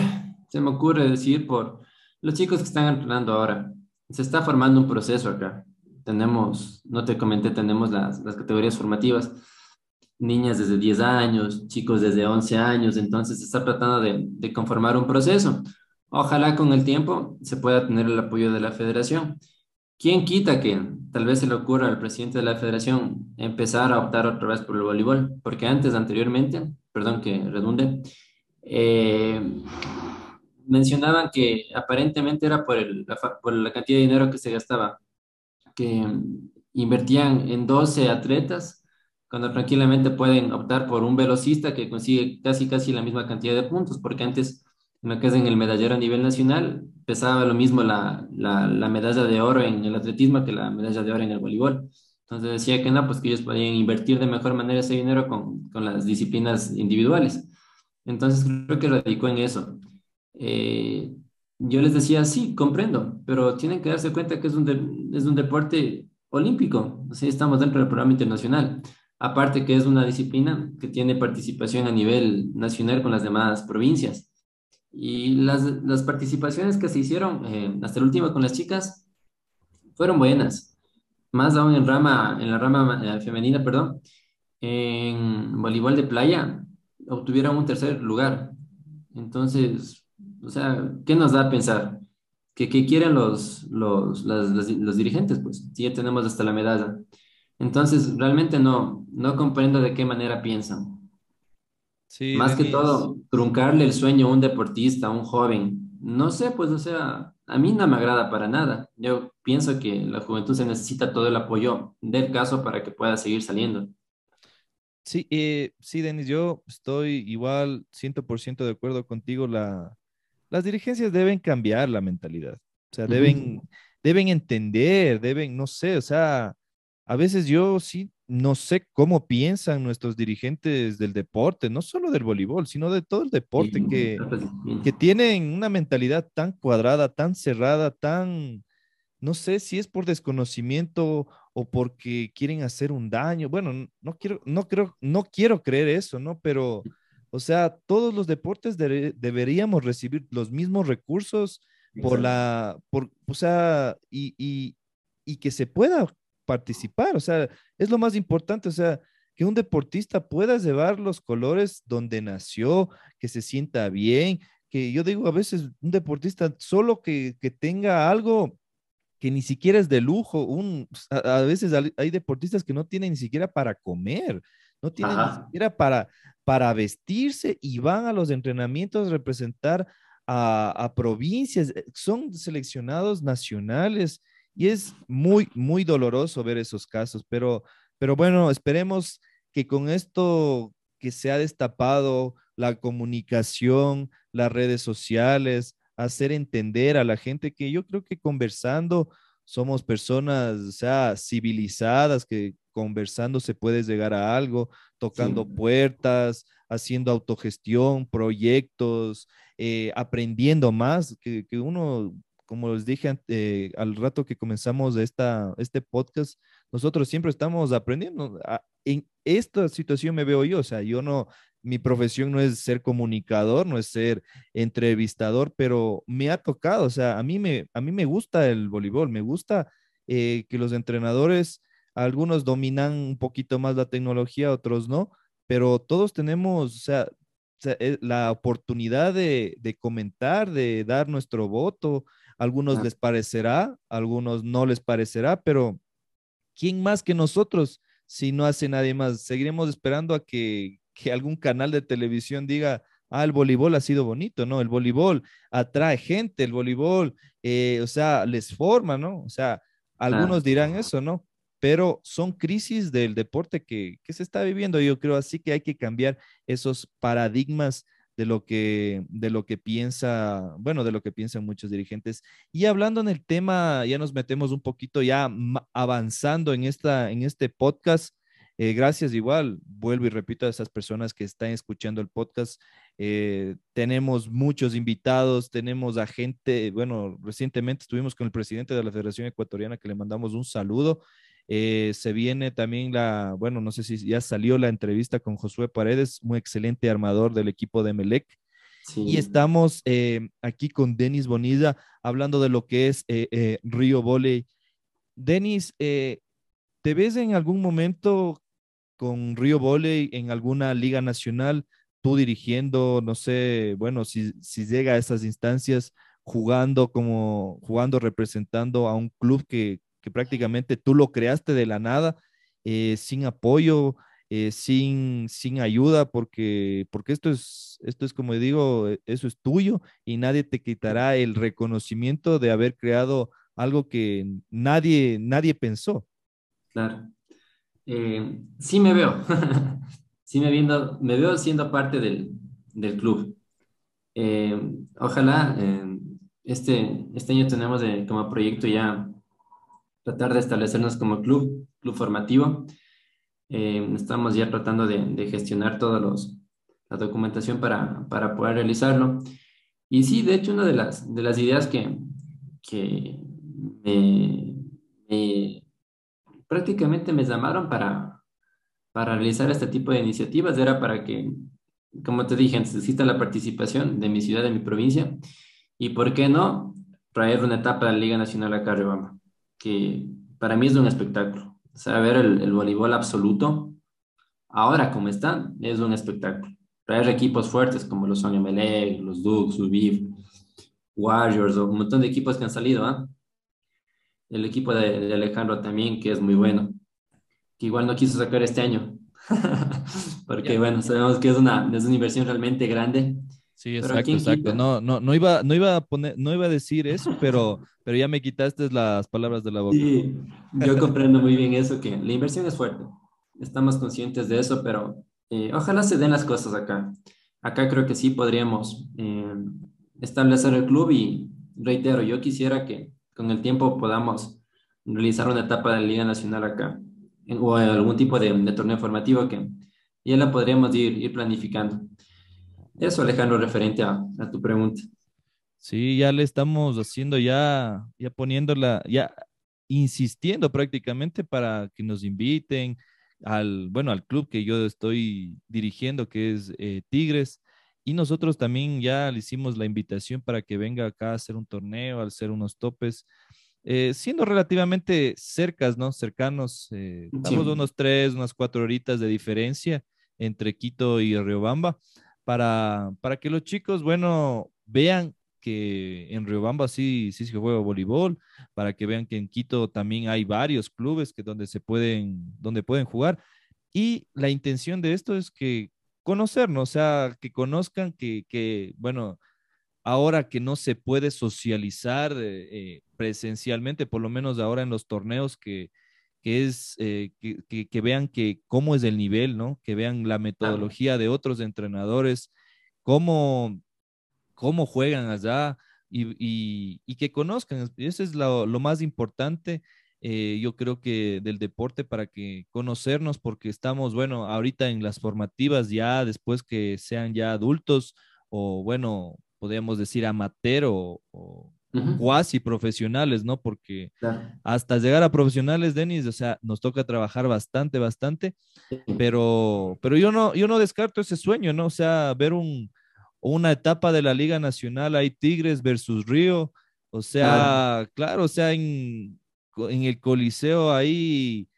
S2: se me ocurre decir, por los chicos que están entrenando ahora. Se está formando un proceso acá. Tenemos, no te comenté, tenemos las, las categorías formativas, niñas desde 10 años, chicos desde 11 años, entonces se está tratando de, conformar un proceso. Ojalá con el tiempo se pueda tener el apoyo de la federación. ¿Quién quita que tal vez se le ocurra al presidente de la federación empezar a optar otra vez por el voleibol? Porque antes, anteriormente, perdón que redunde, eh, mencionaban que aparentemente era por, la, cantidad de dinero que se gastaba, que invertían en 12 atletas, cuando tranquilamente pueden optar por un velocista que consigue casi, casi la misma cantidad de puntos, porque antes, en lo que es en el medallero a nivel nacional, pesaba lo mismo la, la, la medalla de oro en el atletismo que la medalla de oro en el voleibol. Entonces decía que no, pues que ellos podían invertir de mejor manera ese dinero con, con las disciplinas individuales. Entonces creo que radicó en eso. Eh, yo les decía, sí, comprendo, pero tienen que darse cuenta que es un, de- es un deporte olímpico, así estamos dentro del programa internacional. Aparte que es una disciplina que tiene participación a nivel nacional con las demás provincias. Y las, las participaciones que se hicieron eh, hasta el último con las chicas fueron buenas, más aún en rama, en la rama eh, femenina, perdón, en voleibol de playa obtuvieron un tercer lugar. Entonces, o sea, ¿qué nos da a pensar? ¿Qué, qué quieren los, los, las- los dirigentes? Pues sí, ya tenemos hasta la medalla. Entonces, realmente no, no comprendo de qué manera piensan.
S1: Sí,
S2: Más que todo, truncarle el sueño a un deportista, a un joven. No sé, pues, o sea, a mí no me agrada para nada. Yo pienso que la juventud se necesita todo el apoyo del caso para que pueda seguir saliendo.
S1: Sí, eh, sí, Denis, yo estoy igual 100% de acuerdo contigo. La, las dirigencias deben cambiar la mentalidad. O sea, deben, deben entender, deben, no sé, o sea, a veces yo sí no sé cómo piensan nuestros dirigentes del deporte, no solo del voleibol, sino de todo el deporte, que, que tienen una mentalidad tan cuadrada, tan cerrada, tan, no sé si es por desconocimiento o porque quieren hacer un daño. Bueno, no quiero, no creo, no quiero creer eso, ¿no? Pero, o sea, todos los deportes deberíamos recibir los mismos recursos por
S2: Exacto.
S1: la, por, o sea, y, y, y que se pueda participar. O sea, es lo más importante, o sea, que un deportista pueda llevar los colores donde nació, que se sienta bien, que yo digo a veces un deportista solo que, que tenga algo que ni siquiera es de lujo. Un, a, a veces hay, deportistas que no tienen ni siquiera para comer, no tienen ni siquiera para, para vestirse y van a los entrenamientos a representar a, a provincias, eh, son seleccionados nacionales y es muy, muy doloroso ver esos casos, pero, pero bueno, esperemos que con esto que se ha destapado, la comunicación, las redes sociales, hacer entender a la gente que yo creo que conversando somos personas, o sea, civilizadas, que conversando se puede llegar a algo, tocando puertas, haciendo autogestión, proyectos, eh, aprendiendo más, que, que, uno, como les dije eh, al rato que comenzamos esta, este podcast, nosotros siempre estamos aprendiendo. En esta situación me veo yo, o sea, yo no, mi profesión no es ser comunicador, no es ser entrevistador, pero me ha tocado, o sea, a mí me, a mí me gusta el voleibol, me gusta eh, que los entrenadores, algunos dominan un poquito más la tecnología, otros no, pero todos tenemos, o sea, eh, la oportunidad de, comentar, de dar nuestro voto. Algunos les parecerá, algunos no les parecerá, pero ¿quién más que nosotros si no hace nadie más? Seguiremos esperando a que, que algún canal de televisión diga, ah, el voleibol ha sido bonito, ¿no? El voleibol atrae gente, el voleibol, eh, o sea, les forma, ¿no? O sea, algunos dirán eso, ¿no? Pero son crisis del deporte que, que, se está viviendo, yo creo, así que hay que cambiar esos paradigmas de lo que de lo que piensa, bueno, de lo que piensan muchos dirigentes. Y hablando en el tema, ya nos metemos un poquito ya avanzando en esta en este podcast. Eh, gracias igual, vuelvo y repito a esas personas que están escuchando el podcast. Eh, tenemos muchos invitados, tenemos a gente, bueno, recientemente estuvimos con el presidente de la Federación Ecuatoriana que le mandamos un saludo. Eh, se viene también la, bueno, no sé si ya salió la entrevista con Josué Paredes, un excelente armador del equipo de Melec. Y estamos aquí con Denis Bonilla hablando de lo que es Río Volley. Denis, ¿te ves en algún momento con Río Volley en alguna liga nacional, tú dirigiendo, no sé, bueno, si, si llega a esas instancias, jugando como, jugando, representando a un club que, que prácticamente tú lo creaste de la nada, eh, sin apoyo, eh, sin, sin ayuda, porque, porque esto, es, esto es, como digo, e, eso es tuyo y nadie te quitará el reconocimiento de haber creado algo que nadie, nadie pensó.
S2: Claro. Eh, sí me veo, sí me, viendo, me veo siendo parte del, del club. Ojalá este, este año tenemos como proyecto ya tratar de establecernos como club, club formativo. estamos ya tratando de, de gestionar toda la documentación para, para, poder realizarlo. Y sí, de hecho, una de las, de las ideas que, que me, me prácticamente me llamaron para, para realizar este tipo de iniciativas. Era para que, como te dije, necesita la participación de mi ciudad, de mi provincia. Y por qué no traer una etapa de la Liga Nacional acá a Rebama, que para mí es un espectáculo. O sea, ver el, el voleibol absoluto, ahora como está, es un espectáculo. Traer equipos fuertes como los son MLE, los Dukes, UBIF, Warriors, o un montón de equipos que han salido, ¿ah? el equipo de, Alejandro también, que es muy bueno, que igual no quiso sacar este año, porque bueno, sabemos que es una, es una inversión realmente grande.
S1: Sí, exacto, exacto. No, no, no iba, no iba a poner, no iba a decir eso, pero, pero ya me quitaste las palabras de la boca.
S2: Sí, yo comprendo muy bien eso, que la inversión es fuerte. Estamos conscientes de eso, pero eh, ojalá se den las cosas acá. Acá creo que sí podríamos eh, establecer el club y reitero, yo quisiera que con el tiempo podamos realizar una etapa de la Liga Nacional acá, o algún tipo de, torneo formativo que ya la podríamos ir, ir planificando. Eso, Alejandro, referente a, a, tu pregunta.
S1: Sí, ya le estamos haciendo, ya, ya poniéndola, ya insistiendo prácticamente para que nos inviten al, bueno, al club que yo estoy dirigiendo, que es eh, Tigres. Y nosotros también ya le hicimos la invitación para que venga acá a hacer un torneo, al hacer unos topes, eh, siendo relativamente cercas, ¿no? Cercanos, eh, estamos unos tres, unas cuatro horitas de diferencia entre Quito y Riobamba, para, para que los chicos, bueno, vean que en Riobamba sí, se juega voleibol, para que vean que en Quito también hay varios clubes que donde se pueden, donde pueden jugar. Y la intención de esto es que conocernos, o sea, que conozcan que, que bueno, ahora que no se puede socializar eh, presencialmente, por lo menos ahora en los torneos, que, que es eh, que, que, vean que cómo es el nivel, ¿no? Que vean la metodología de otros entrenadores, cómo, cómo juegan allá y, y, y que conozcan. Eso es lo, lo más importante. eh, yo creo que del deporte para que conocernos, porque estamos, bueno, ahorita en las formativas ya después que sean ya adultos o bueno, podríamos decir amateur o, cuasi profesionales, ¿no? Porque hasta llegar a profesionales, Denis, o sea, nos toca trabajar bastante, bastante, pero, pero yo no, yo no descarto ese sueño, ¿no? O sea, ver un, una etapa de la Liga Nacional, hay Tigres versus Río, o sea, claro, o sea, en, en el Coliseo ahí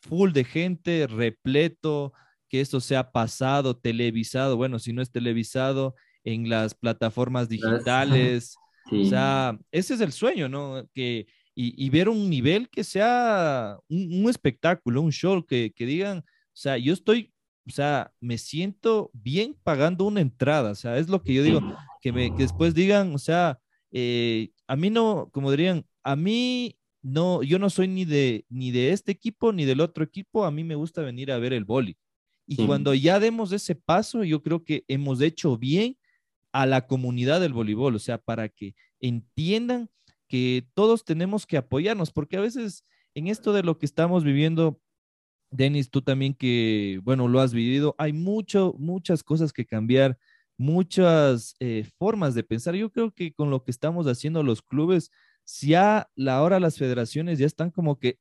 S1: full de gente, repleto, que esto sea pasado, televisado, bueno, si no es televisado, en las plataformas digitales. O sea, ese es el sueño, ¿no? Que, y, ver un nivel que sea un, espectáculo, un show, que, que, digan, o sea, yo estoy, o sea, me siento bien pagando una entrada, o sea, es lo que yo digo, que, me, que después digan, o sea, eh, a mí no, como dirían, a mí no, yo no soy ni de, ni de este equipo ni del otro equipo, a mí me gusta venir a ver el boli. Y cuando ya demos ese paso, yo creo que hemos hecho bien a la comunidad del voleibol, o sea, para que entiendan que todos tenemos que apoyarnos, porque a veces en esto de lo que estamos viviendo, Denis, tú también que, bueno, lo has vivido, hay mucho, muchas cosas que cambiar, muchas eh, formas de pensar. Yo creo que con lo que estamos haciendo los clubes, ya la hora las federaciones ya están como que,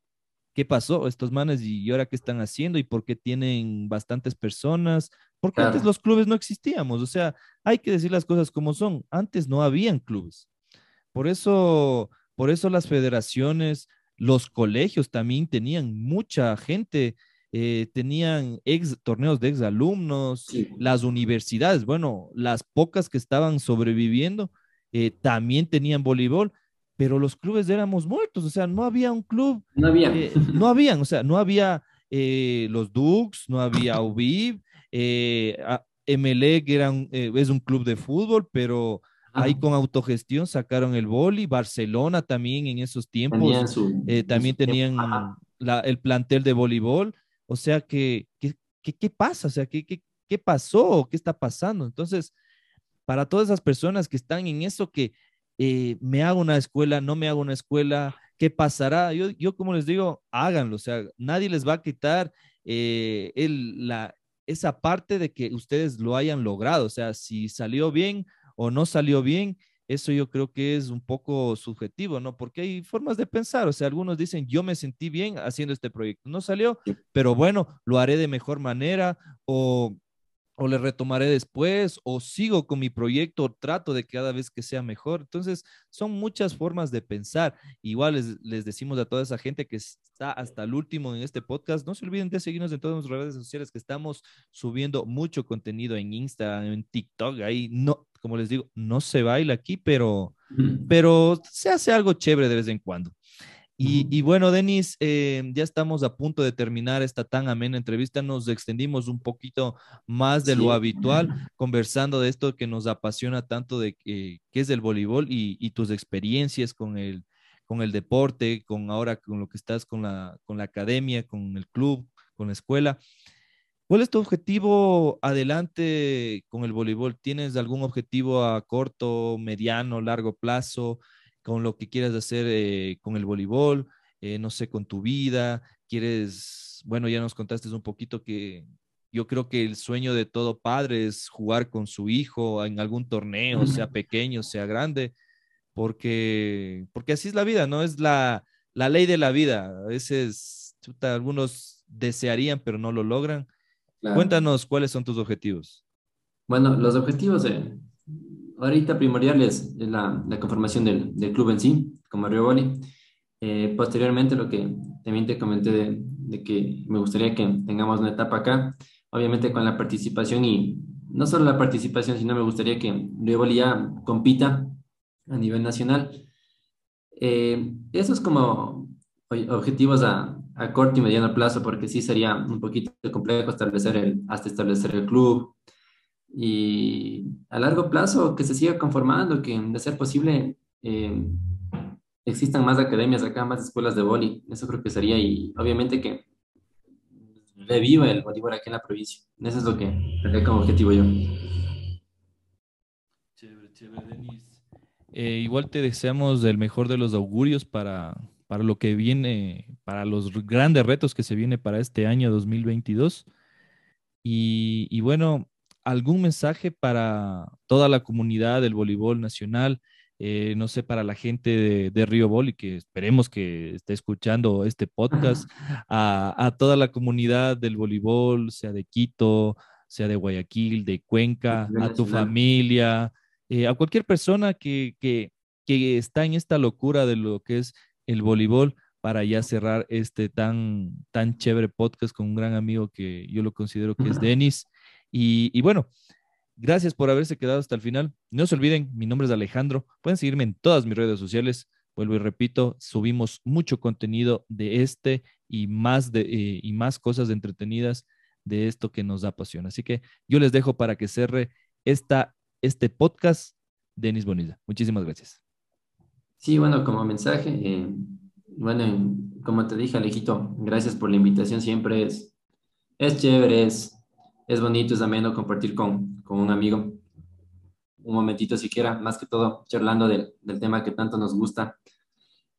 S1: ¿qué pasó? Estos manes y ahora qué están haciendo y por qué tienen bastantes personas, porque antes los clubes no existíamos, o sea, hay que decir las cosas como son. Antes no habían clubes. Por eso, por eso las federaciones, los colegios también tenían mucha gente, eh, tenían ex, torneos de exalumnos, las universidades, bueno, las pocas que estaban sobreviviendo, eh, también tenían voleibol, pero los clubes éramos muertos, o sea, no había un club.
S2: No había.
S1: Eh, no habían, o sea, no había los Dukes, no había UBIB, eh, MLE, que era eh, es un club de fútbol, pero ahí con autogestión sacaron el boli. Barcelona también en esos tiempos eh, también tenían el plantel de voleibol. O sea, que, ¿qué pasa? O sea, ¿qué, qué, qué pasó? ¿Qué está pasando? Entonces, para todas esas personas que están en eso, que eh, me hago una escuela, no me hago una escuela, ¿qué pasará? Yo, yo como les digo, háganlo, o sea, nadie les va a quitar el, la, esa parte de que ustedes lo hayan logrado, o sea, si salió bien o no salió bien, eso yo creo que es un poco subjetivo, ¿no? Porque hay formas de pensar, o sea, algunos dicen, yo me sentí bien haciendo este proyecto, no salió, pero bueno, lo haré de mejor manera o o le retomaré después, o sigo con mi proyecto, o trato de cada vez que sea mejor. Entonces, son muchas formas de pensar. Igual les, decimos a toda esa gente que está hasta el último en este podcast, no se olviden de seguirnos en todas nuestras redes sociales, que estamos subiendo mucho contenido en Instagram, en TikTok, ahí no, como les digo, no se baila aquí, pero, pero se hace algo chévere de vez en cuando. Y, bueno, Denis, eh, ya estamos a punto de terminar esta tan amena entrevista. Nos extendimos un poquito más de lo habitual, conversando de esto que nos apasiona tanto de que, es el voleibol y, tus experiencias con el, con el deporte, con ahora con lo que estás con la, con la academia, con el club, con la escuela. ¿Cuál es tu objetivo adelante con el voleibol? ¿Tienes algún objetivo a corto, mediano, largo plazo? Con lo que quieras hacer eh, con el voleibol, eh, no sé, con tu vida, quieres, bueno, ya nos contaste un poquito que yo creo que el sueño de todo padre es jugar con su hijo en algún torneo, sea pequeño, sea grande, porque, porque así es la vida, ¿no? Es la, la ley de la vida. A veces algunos desearían, pero no lo logran. Cuéntanos cuáles son tus objetivos.
S2: Bueno, los objetivos de, ahorita primordial es la, la conformación del, del, club en sí, como Río Boli. Eh, posteriormente, lo que también te comenté de, de, que me gustaría que tengamos una etapa acá, obviamente con la participación y no solo la participación, sino me gustaría que Río Boli ya compita a nivel nacional. Eh, eso es como objetivos a, a, corto y mediano plazo, porque sí sería un poquito complejo establecer el, hasta establecer el club, y a largo plazo que se siga conformando, que de ser posible eh, existan más academias acá, más escuelas de boli. Eso creo que sería y obviamente que reviva el voleibol aquí en la provincia. Eso es lo que tendría como objetivo yo.
S1: Chévere, chévere, Denis. Eh, igual te deseamos el mejor de los augurios para, para lo que viene, para los grandes retos que se viene para este año 2022. Y, y bueno, algún mensaje para toda la comunidad del voleibol nacional, eh, no sé, para la gente de, de Río Boli, que esperemos que esté escuchando este podcast, a, toda la comunidad del voleibol, sea de Quito, sea de Guayaquil, de Cuenca, a tu familia, eh, a cualquier persona que, que, que está en esta locura de lo que es el voleibol para ya cerrar este tan, tan chévere podcast con un gran amigo que yo lo considero que es Denis. Y, bueno, Gracias por haberse quedado hasta el final. No se olviden, mi nombre es Alejandro. Pueden seguirme en todas mis redes sociales. Vuelvo y repito, subimos mucho contenido de este y más, de, eh, y más cosas entretenidas de esto que nos apasiona. Así que yo les dejo para que cerre esta, este podcast, Denis Bonilla. Muchísimas gracias.
S2: Sí, bueno, como mensaje, eh, bueno, como te dije, Alejito, gracias por la invitación. Siempre es, es chévere, es, es bonito, es ameno compartir con, con un amigo un momentito siquiera, más que todo charlando del, del tema que tanto nos gusta.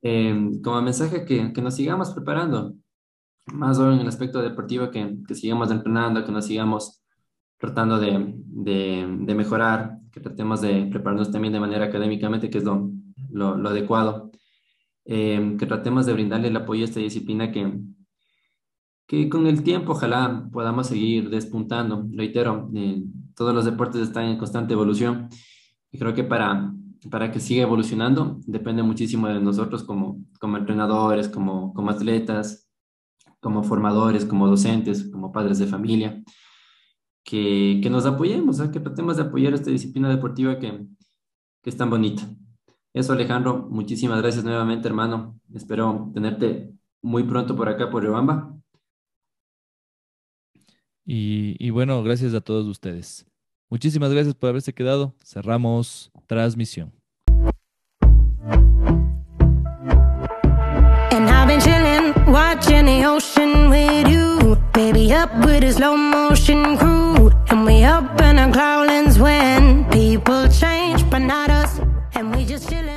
S2: Eh, como mensaje que, que, nos sigamos preparando, más ahora en el aspecto deportivo, que, que sigamos entrenando, que nos sigamos tratando de, de, mejorar, que tratemos de prepararnos también de manera académicamente, que es lo, lo, adecuado, eh, que tratemos de brindarle el apoyo a esta disciplina que, que con el tiempo ojalá podamos seguir despuntando. Reitero, eh, todos los deportes están en constante evolución y creo que para, para que siga evolucionando depende muchísimo de nosotros como, como entrenadores, como, como atletas, como formadores, como docentes, como padres de familia, que, que nos apoyemos, que tratemos de apoyar esta disciplina deportiva que, que es tan bonita. Eso, Alejandro, muchísimas gracias nuevamente, hermano. Espero tenerte muy pronto por acá, por Riobamba.
S1: Y, bueno, gracias a todos ustedes. Muchísimas gracias por haberse quedado. Cerramos transmisión. And we our when people change, but not us. And we just.